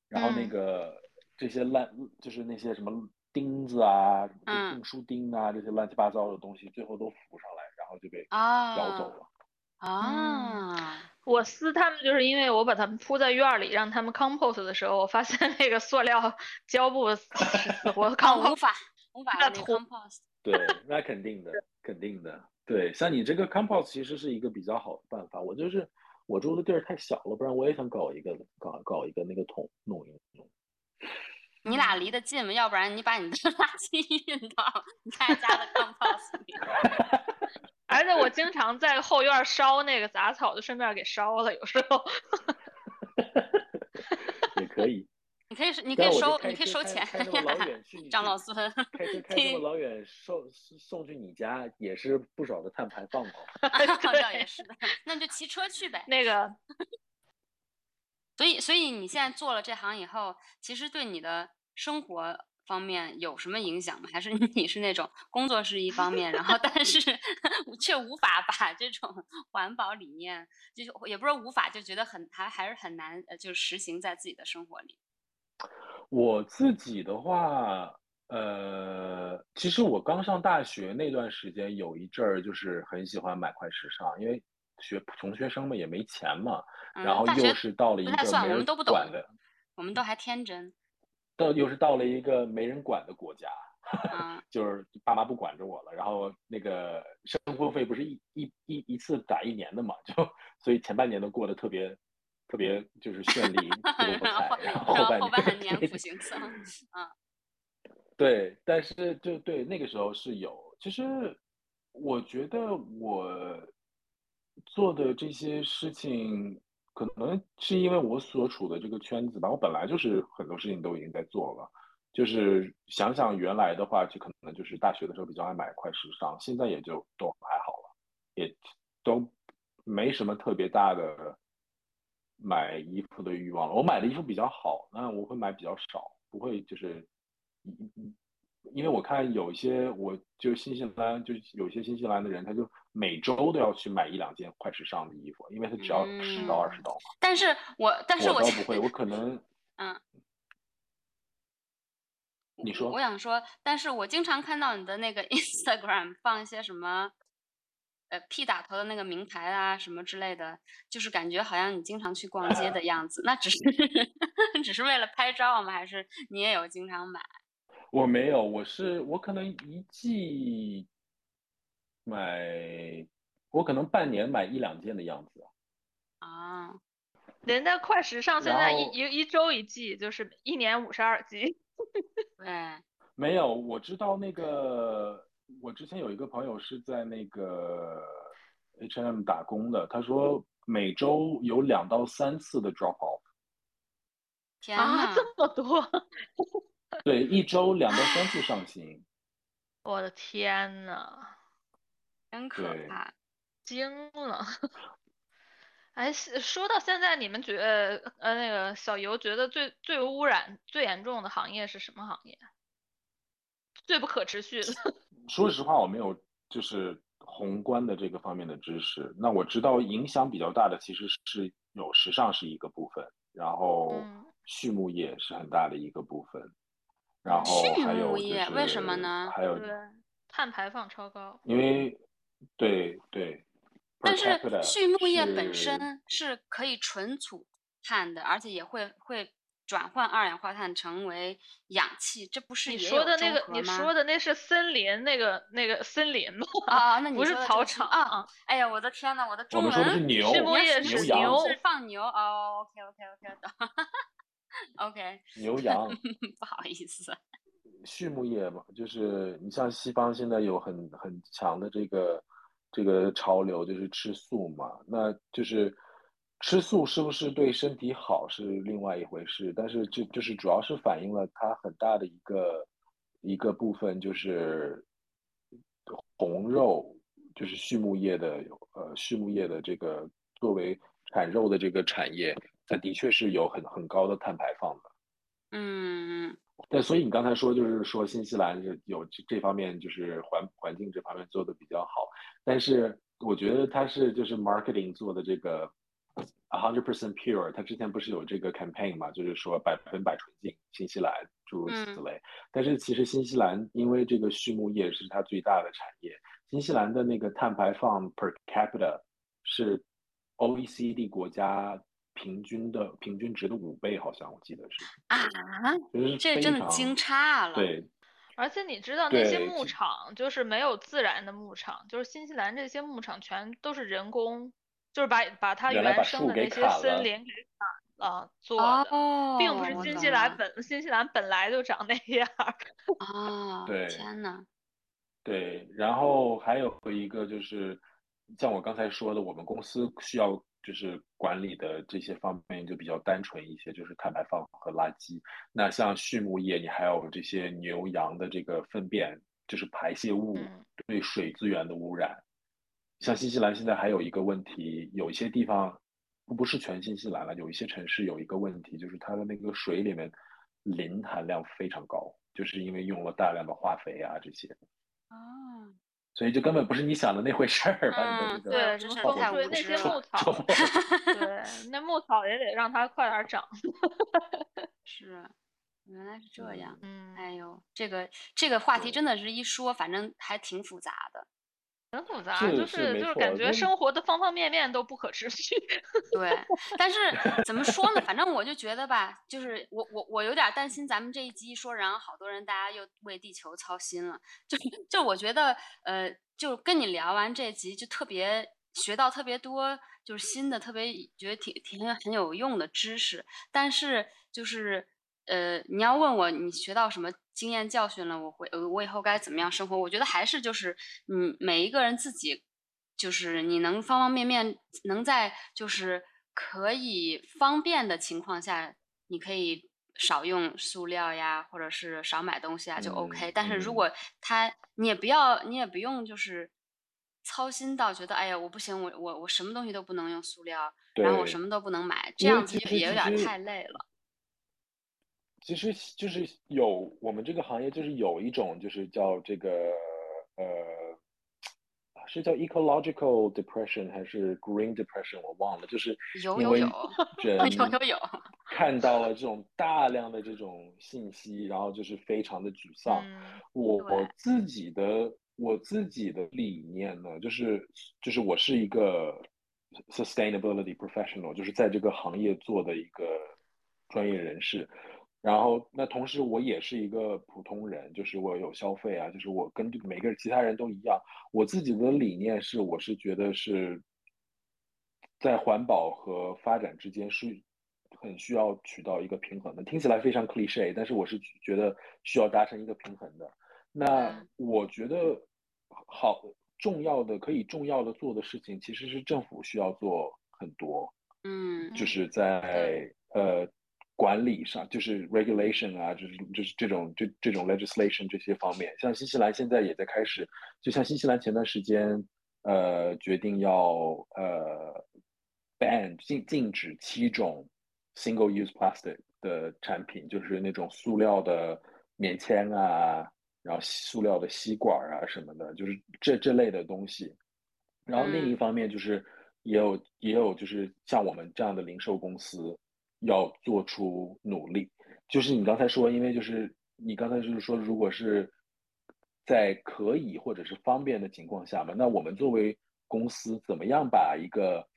S4: 然后那
S3: 嗯。
S4: 个这些烂就是那些什么钉子啊、什么
S2: 嗯。
S4: 订书钉啊这些乱七八糟的东西，最后都浮上来，然后就被
S2: 啊
S4: 咬走了。
S2: 啊，
S3: 我撕它们就是因为我把它们铺在院儿里让它们 compost 的时候，我发现那个塑料胶布是死活
S2: 啊，无法无法
S3: 那
S2: 那个 compost，
S4: 对，那肯定的，肯定的。对，像你这个 compost 其实是一个比较好的办法。我就是我住的地儿太小了，不然我也想搞一个搞搞一个那个桶弄一弄。
S2: 你俩离得近吗？要不然你把你的垃圾运到 你大家的 compost 里。
S3: 而且我经常在后院烧那个杂草，就顺便给烧了，有时候。
S4: 也可以。
S2: 你可以，你可以收，你可以收钱张老孙。
S4: 开车开这么老远送送去你家，也是不少的碳排放哦。
S2: 倒也是的，那你就骑车去呗。
S3: 那个
S2: 所以，所以你现在做了这行以后，其实对你的生活方面有什么影响吗？还是你是那种工作是一方面，然后 但是却无法把这种 环保理念，就是也不是无法，就觉得很还还是很难，呃，就实行在自己的生活里。
S4: 我自己的话，呃，其实我刚上大学那段时间，有一阵儿就是很喜欢买快时尚，因为学穷学生嘛也没钱嘛，然
S2: 嗯，
S4: 后又是到了一个没人
S2: 我们都不懂
S4: 管的，
S2: 我们都还天真。
S4: 到又是到了一个没人管的国家，
S2: 嗯
S4: 就是爸妈不管着我了，然后那个生活费不是一一一一次打一年的嘛，就所以前半年都过得特别特别就是绚丽 多
S2: 然后
S4: 彩，然后
S2: 后
S4: 后半
S2: 后半
S4: 年对
S2: 年 苦行僧，嗯。
S4: 对，但是就对那个时候是有，其实我觉得我做的这些事情，可能是因为我所处的这个圈子吧，我本来就是很多事情都已经在做了，就是想想原来的话，就可能就是大学的时候比较爱买快时尚，现在也就都还好了，也都没什么特别大的买衣服的欲望了。我买的衣服比较好，那我会买比较少，不会就是因为我看有一些，我就新西兰，就有些新西兰的人，他就每周都要去买一两件快时尚的衣服，因为它只要十到二十刀嘛。
S2: 但是我，但是
S4: 我倒不会，我可能，
S2: 嗯，
S4: 你说，
S2: 我想说，但是我经常看到你的那个 Instagram 放一些什么，呃，P 打头的那个名牌啊，什么之类的，就是感觉好像你经常去逛街的样子。那只是 只是为了拍照吗？还是你也有经常买？
S4: 我没有，我是我可能一季买，我可能半年买一两件的样子。
S2: 啊，
S3: 人家快时尚现在一一一周一季，就是一年五十二季。
S2: 对，
S4: 没有，我知道那个，我之前有一个朋友是在那个 H&M 打工的，他说每周有两到三次的 drop off。
S2: 天
S3: 啊，这么多！
S4: 对，一周两到三次上新。
S3: 我的天呐，
S2: 真可怕，
S3: 惊了！哎，说到现在，你们觉得呃，那个小游觉得最最污染最严重的行业是什么行业？最不可持续的？
S4: 说实话，我没有就是宏观的这个方面的知识。那我知道影响比较大的其实是有时尚是一个部分，然后畜牧业是很大的一个部分。然后还有就是，
S2: 为什么呢？
S4: 还有
S3: 碳排放超高。
S4: 因为，对对。
S2: 但是畜牧业本身是可以存储碳的，而且也会会转换二氧化碳成为氧气，这不是
S3: 你说的那个？你说的那是森林，那个那个森林吗？
S2: 啊，那
S3: 不是草场
S2: 啊！哎呀，我的天呐，我的中文。
S3: 畜牧业是
S4: 牛，
S2: 是放牛哦。OK OK OK，懂。OK，
S4: 牛羊，
S2: 不好意思，
S4: 畜牧业嘛，就是你像西方现在有很很强的这个这个潮流，就是吃素嘛，那就是吃素是不是对身体好是另外一回事，但是这就是主要是反映了它很大的一个一个部分，就是红肉，就是畜牧业的呃畜牧业的这个作为产肉的这个产业。它的确是有很很高的碳排放的，
S2: 嗯，
S4: 对，所以你刚才说就是说新西兰是有这这方面就是环环境这方面做的比较好，但是我觉得它是就是 marketing 做的这个 a hundred percent pure，它之前不是有这个 campaign 嘛，就是说百分百纯净新西兰诸如此类，但是其实新西兰因为这个畜牧业是它最大的产业，新西兰的那个碳排放 per capita 是 OECD 国家。平均的平均值的五倍，好像我记得是
S2: 啊，这真的惊诧了。
S4: 对，
S3: 而且你知道那些牧场就是没有自然的牧场，就是新西兰这些牧场全都是人工，就是把把它原生的那些森林给砍了 做的，并不是新西兰本新西兰本来就长那样。
S2: 啊，
S4: 对，
S2: 天呐。
S4: 对，然后还有一个就是像我刚才说的，我们公司需要。就是管理的这些方面就比较单纯一些，就是碳排放和垃圾。那像畜牧业，你还有这些牛羊的这个粪便，就是排泄物对水资源的污染。像新西兰现在还有一个问题，有一些地方不是全新西兰了，有一些城市有一个问题，就是它的那个水里面磷含量非常高，就是因为用了大量的化肥啊这些。
S2: 哦。
S4: 所以就根本不是你想的那回事儿，
S3: 吧对，
S2: 就是
S3: 那些牧草，对，那牧草也得让它快点长。
S2: 是，原来是这样。嗯，哎呦，这个这个话题真的是一说，反正还挺复杂的。
S3: 很复杂，就是就是感觉生活的方方面面都不可持续。
S2: 对，但是怎么说呢？反正我就觉得吧，就是我我我有点担心咱们这一集说，然后好多人大家又为地球操心了。就就我觉得，呃，就跟你聊完这集，就特别学到特别多，就是新的，特别觉得挺挺很有用的知识。但是就是。呃，你要问我你学到什么经验教训了？我会呃，我以后该怎么样生活？我觉得还是就是，嗯，每一个人自己，就是你能方方面面能在就是可以方便的情况下，你可以少用塑料呀，或者是少买东西啊，就 OK。但是如果他你也不要，你也不用就是操心到觉得哎呀我不行，我我我什么东西都不能用塑料，然后我什么都不能买，这样其实也有点太累了。
S4: 其实就是有我们这个行业就是有一种就是叫这个呃，是叫 ecological depression 还是 green depression 我忘了，就是
S2: 有有有
S4: 人
S2: 有有有，
S4: 看到了这种大量的这种信息，然后就是非常的沮丧。
S3: 嗯
S4: 我我自己的我自己的理念呢，就是就是我是一个 sustainability professional，就是在这个行业做的一个专业人士。然后，那同时我也是一个普通人，就是我有消费啊，就是我跟每个其他人都一样。我自己的理念是，我是觉得是在环保和发展之间是很需要取到一个平衡的。听起来非常 cliche，但是我是觉得需要达成一个平衡的。那
S2: 嗯
S4: 我觉得好重要的可以重要的做的事情，其实是政府需要做很多。
S2: 嗯
S4: 就是在呃管理上，就是 regulation 啊，就是就是这种这这种 legislation 这些方面，像新西兰现在也在开始，就像新西兰前段时间呃决定要呃 ban 禁禁止七种 single use plastic 的产品，就是那种塑料的棉签啊，然后塑料的吸管啊什么的，就是这这类的东西。然后另一
S2: 嗯
S4: 方面就是也有也有就是像我们这样的零售公司要做出努力，就是你刚才说，因为就是你刚才就是说，如果是在可以或者是方便的情况下嘛，那我们作为公司怎么样把一个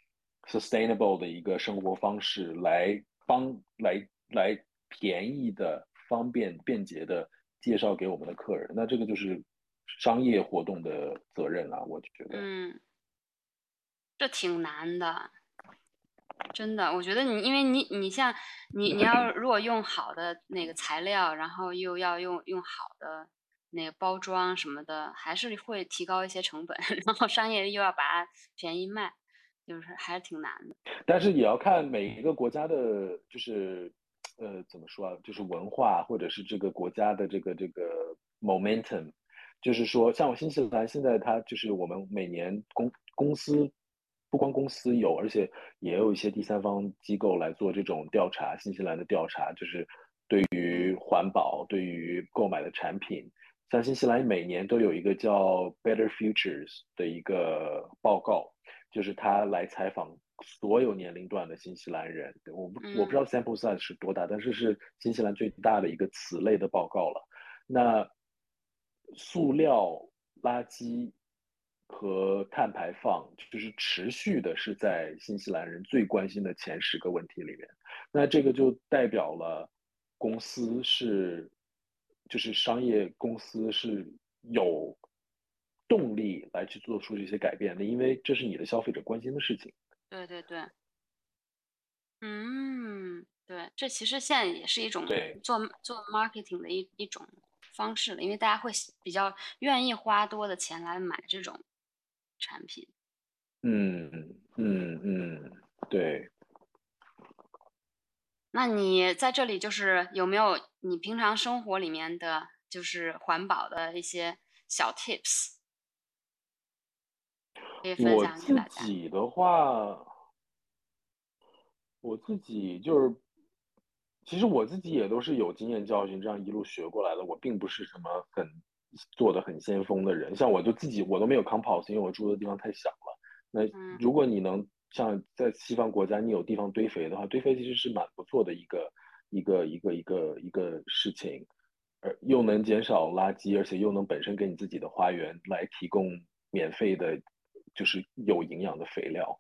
S4: sustainable 的一个生活方式来帮来来便宜的、方便便捷的介绍给我们的客人，那这个就是商业活动的责任了，我觉得。
S2: 嗯，这挺难的，真的。我觉得你，因为你你像你你要如果用好的那个材料，然后又要用用好的那个包装什么的，还是会提高一些成本，然后商业又要把它便宜卖，就是还是挺难的。
S4: 但是也要看每一个国家的，就是呃怎么说啊，就是文化或者是这个国家的这个这个 momentum，就是说像我新西兰现在它就是我们每年公公司不光公司有，而且也有一些第三方机构来做这种调查，新西兰的调查就是对于环保，对于购买的产品。像新西兰每年都有一个叫 Better Futures 的一个报告，就是他来采访所有年龄段的新西兰人。我不我不知道 sample size 是多大，但是是新西兰最大的一个此类的报告了。那塑料垃圾和碳排放，就是持续的是在新西兰人最关心的前十个问题里面。那这个就代表了公司是。就是商业公司是有动力来去做出这些改变的，因为这是你的消费者关心的事情。
S2: 对对对，嗯，对，这其实现在也是一种做做 marketing 的一一种方式了，因为大家会比较愿意花多的钱来买这种产品。
S4: 嗯嗯嗯，对。
S2: 那你在这里就是有没有你平常生活里面的就是环保的一些小 tips，可以分享给大家？
S4: 己的话，我自己就是，其实我自己也都是有经验教训，这样一路学过来的。我并不是什么很做的很先锋的人，像我就自己我都没有 compost，因为我住的地方太小了。那
S2: 嗯
S4: 如果你能像在西方国家，你有地方堆肥的话，堆肥其实是蛮不错的一个一个一个一个一个事情，而，又能减少垃圾，而且又能本身给你自己的花园来提供免费的，就是有营养的肥料。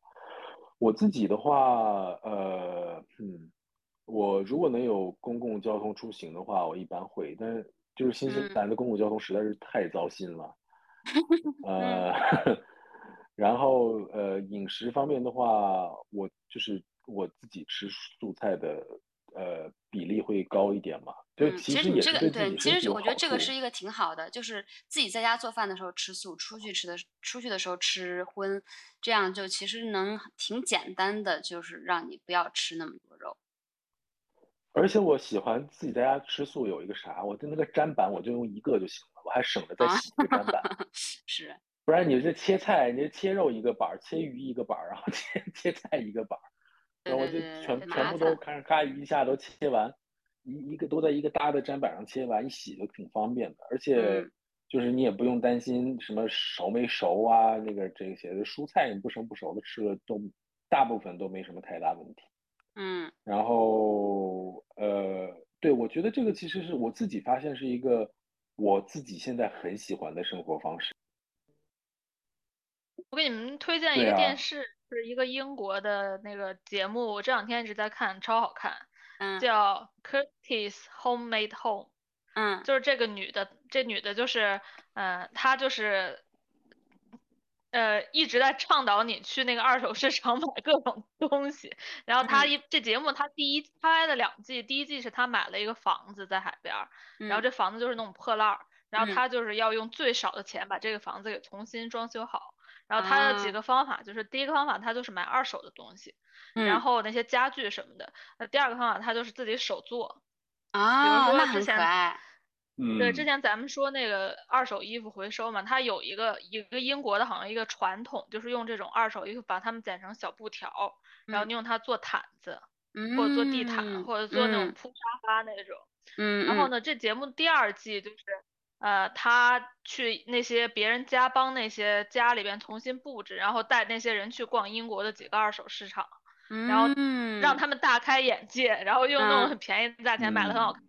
S4: 我自己的话，呃，嗯，我如果能有公共交通出行的话，我一般会，但是就是新西
S2: 嗯
S4: 兰的公共交通实在是太糟心了，呃。然后呃，饮食方面的话，我就是我自己吃素菜的呃比例会高一点嘛。就
S2: 嗯，
S4: 其
S2: 其实你这个对，其实我觉得这个是一个挺好的，就是自己在家做饭的时候吃素，出去吃的出去的时候吃荤，这样就其实能挺简单的，就是让你不要吃那么多肉。
S4: 而且我喜欢自己在家吃素，有一个啥，我的那个砧板我就用一个就行了，我还省得再
S2: 啊
S4: 洗一个砧板。
S2: 是，
S4: 不然你这切菜，你这切肉一个板儿，切鱼一个板儿，然后 切切菜一个板儿，然后我就全全部都。咔咔一下都切完，一一个都在一个大的砧板上切完，一洗就挺方便的，而且
S2: 嗯
S4: 就是你也不用担心什么熟没熟啊，那个这些蔬菜你不生不熟的吃了都大部分都没什么太大问题。
S2: 嗯。
S4: 然后呃，对，我觉得这个其实是我自己发现是一个我自己现在很喜欢的生活方式。
S3: 我给你们推荐一个电视，是一个英国的那个节目，我这两天一直在看，超好看，
S2: 嗯。
S3: 叫 Curtis Homemade Home。
S2: 嗯。
S3: 就是这个女的，这女的就是，呃，她就是，呃，一直在倡导你去那个二手市场买各种东西。然后她
S2: 嗯
S3: 一这节目，他第一拍了两季，第一季是他买了一个房子在海边儿，然后
S2: 嗯
S3: 这房子就是那种破烂儿，然后他就是要用最少的钱把这个房子给重新装修好。然后他的几
S2: 啊
S3: 个方法就是，第一个方法他就是买二手的东西，然
S2: 嗯
S3: 后那些家具什么的。那第二个方法他就是自己手做。
S2: 啊，
S3: 说
S2: 那很可爱。
S4: 嗯，
S3: 对，之前咱们说那个二手衣服回收嘛，它有一个一个英国的好像一个传统，就是用这种二手衣服把它们剪成小布条，然后用它做毯子，
S2: 嗯。
S3: 或者做地毯，或者做那种
S2: 嗯。
S3: 铺沙发那种。
S2: 嗯，嗯。
S3: 然后。呢，这节目第二季就是，呃，他去那些别人家帮那些家里边重新布置，然后带那些人去逛英国的几个二手市场，然后。
S2: 嗯
S3: 让他们大开眼界，然后用那种
S2: 嗯
S3: 很便宜的价钱买了很好看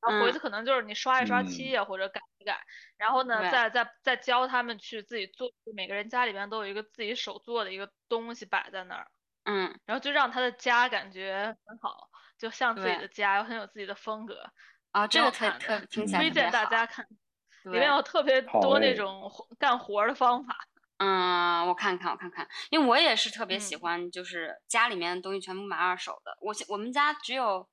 S3: 然后回去
S2: 嗯。
S3: 可能就是你刷一刷
S4: 嗯。
S3: 漆呀、或者改一改，然后呢再再再教他们去自己做，每个人家里边都有一个自己手做的一个东西摆在那儿，
S2: 嗯。
S3: 然后就让他的家感觉很好，就像自己的家，又很有自己的风格，
S2: 啊，这个特特听起来
S3: 推荐大家看，里面有特别多那
S4: 哎
S3: 种活干活儿的方法。
S2: 嗯，我看看，我看看，因为我也是特别喜
S3: 嗯。
S2: 欢，就是家里面的东西全部买二手的。我我们家只有，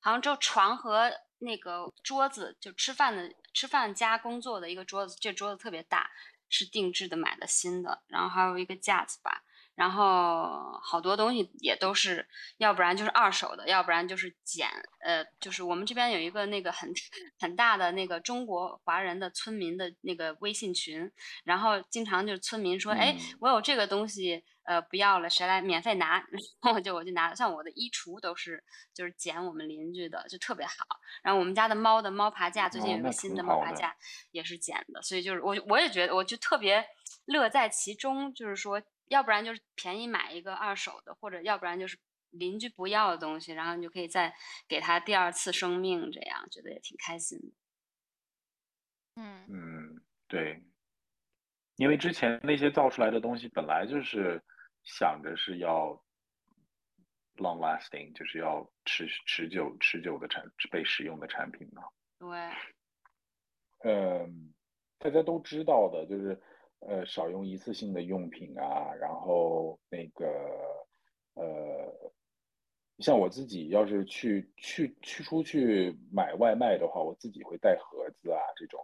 S2: 好像只有床和那个桌子，就吃饭的吃饭加工作的一个桌子，这桌子特别大，是定制的买的新的，然后还有一个架子吧，然后好多东西也都是，要不然就是二手的，要不然就是捡，呃，就是我们这边有一个那个很很大的那个中国华人的村民的那个微信群，然后经常就是村民说，哎，
S4: 嗯。
S2: 我有这个东西，呃，不要了，谁来免费拿？然后我就我就拿了，像我的衣橱都是就是捡我们邻居的，就特别好。然后我们家的猫的猫爬架，最近有一个新
S4: 的
S2: 的猫爬架也是捡的，所以就是我我也觉得我就特别乐在其中，就是说，要不然就是便宜买一个二手的，或者要不然就是邻居不要的东西，然后你就可以再给它第二次生命，这样觉得也挺开心的。
S3: 嗯
S4: 嗯，对，因为之前那些造出来的东西本来就是想着是要 long lasting，就是要持持久持久的产被使用的产品嘛。
S2: 对，
S4: 嗯，大家都知道的，就是呃少用一次性的用品啊，然后那个呃，像我自己要是去去去出去买外卖的话，我自己会带盒子啊这种，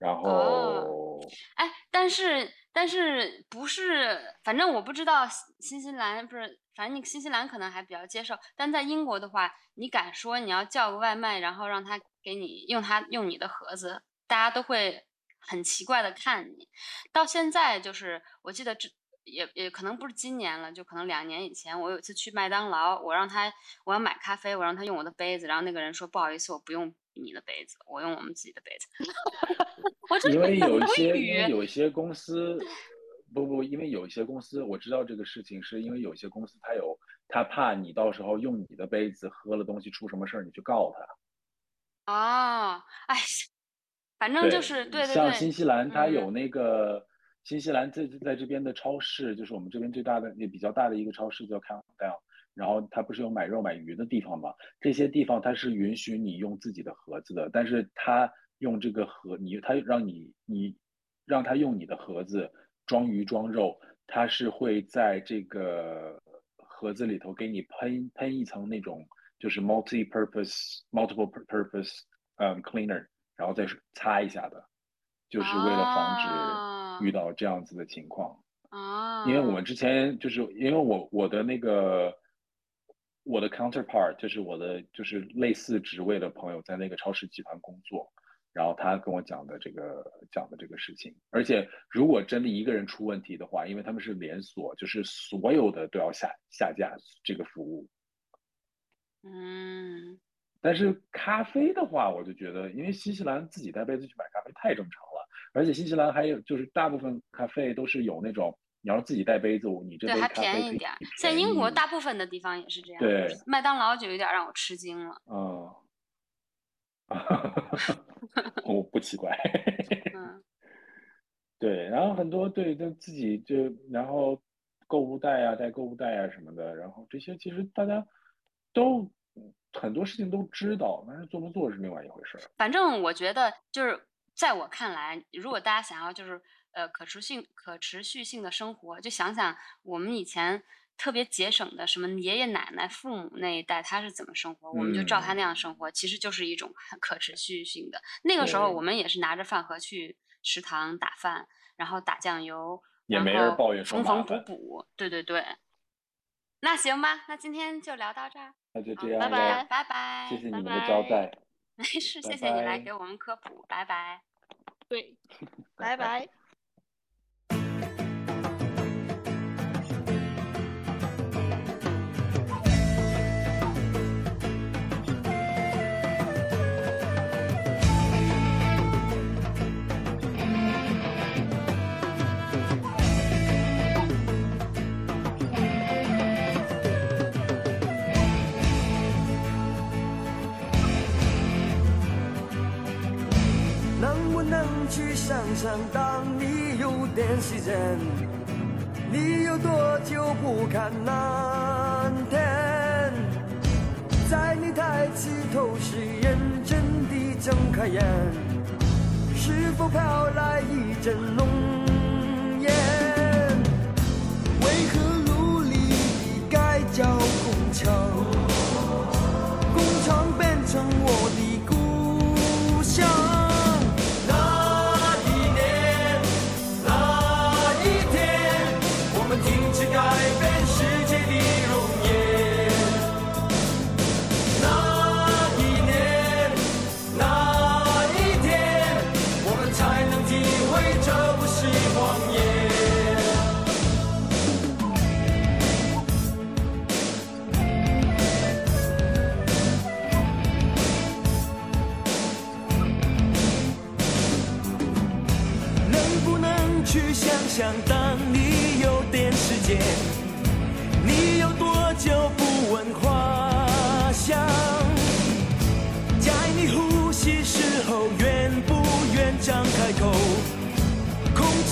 S4: 然后
S2: 哎，但是但是不是，反正我不知道新新西兰不是，反正你新西兰可能还比较接受，但在英国的话，你敢说你要叫个外卖，然后让他给你用他用你的盒子，大家都会很奇怪的看你。到现在就是，我记得这也也可能不是今年了，就可能两年以前，我有一次去麦当劳，我让他我要买咖啡，我让他用我的杯子，然后那个人说不好意思，我不用你的杯子，我用我们自己的杯子。我
S4: 因为有一些，因为。有一些公司，不不，因为有一些公司我知道这个事情，是因为有些公司他有他怕你到时候用你的杯子喝了东西出什么事儿，你去告他。
S2: 哦，哎，反正就是对对对，
S4: 像新西兰，它有
S2: 嗯
S4: 那个新西兰在在这边的超市，就是我们这边最大的也比较大的一个超市叫 Countdown，然后它不是有买肉买鱼的地方吗？这些地方它是允许你用自己的盒子的，但是它用这个盒，你它让你你让它用你的盒子装鱼装肉，它是会在这个盒子里头给你喷喷一层那种就是 multi-purpose multiple purpose 嗯 cleaner，然后再擦一下的，就是为了防止遇到这样子的情况。
S2: 啊，
S4: 因为我们之前就是因为我我的那个我的 counterpart 就是我的就是类似职位的朋友在那个超市集团工作，然后他跟我讲的这个讲的这个事情，而且如果真的一个人出问题的话，因为他们是连锁，就是所有的都要下下架这个服务。
S2: 嗯，
S4: 但是咖啡的话，我就觉得，因为新西兰自己带杯子去买咖啡太正常了，而且新西兰还有就是大部分咖啡都是有那种你要自己带杯子，你这
S2: 对还便宜一点儿。在英国大部分的地方也是这样。
S4: 对，
S2: 麦当劳就有点让我吃惊了。
S4: 嗯，我不奇怪。
S2: 嗯，
S4: 对，然后很多对，就自己就然后购物袋啊，带购物袋啊什么的，然后这些其实大家都很多事情都知道，但是做不做是另外一回事儿。
S2: 反正我觉得就是在我看来，如果大家想要就是呃可持续可持续性的生活，就想想我们以前特别节省的什么爷爷奶奶、父母那一代他是怎么生活，我们就照他那样生活，其实就是一种很可持续性的。那个时候我们也是拿着饭盒去食堂打饭，然后打酱油，
S4: 也没人抱怨说
S2: 缝缝补补，对对对。那行吧，那今天就聊到这儿，
S4: 那就
S2: 好
S4: 这样
S3: 拜拜，
S2: 拜拜。
S4: 谢谢你们的招待，
S2: 没事，谢谢你来给我们科普，拜拜。
S3: 对，拜拜。
S5: 有点时间，你有多久不看蓝天？在你抬起头时，认真地睁开眼，是否飘来一阵浓烟？为何努力地改造工厂？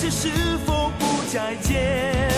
S5: 是否不再见？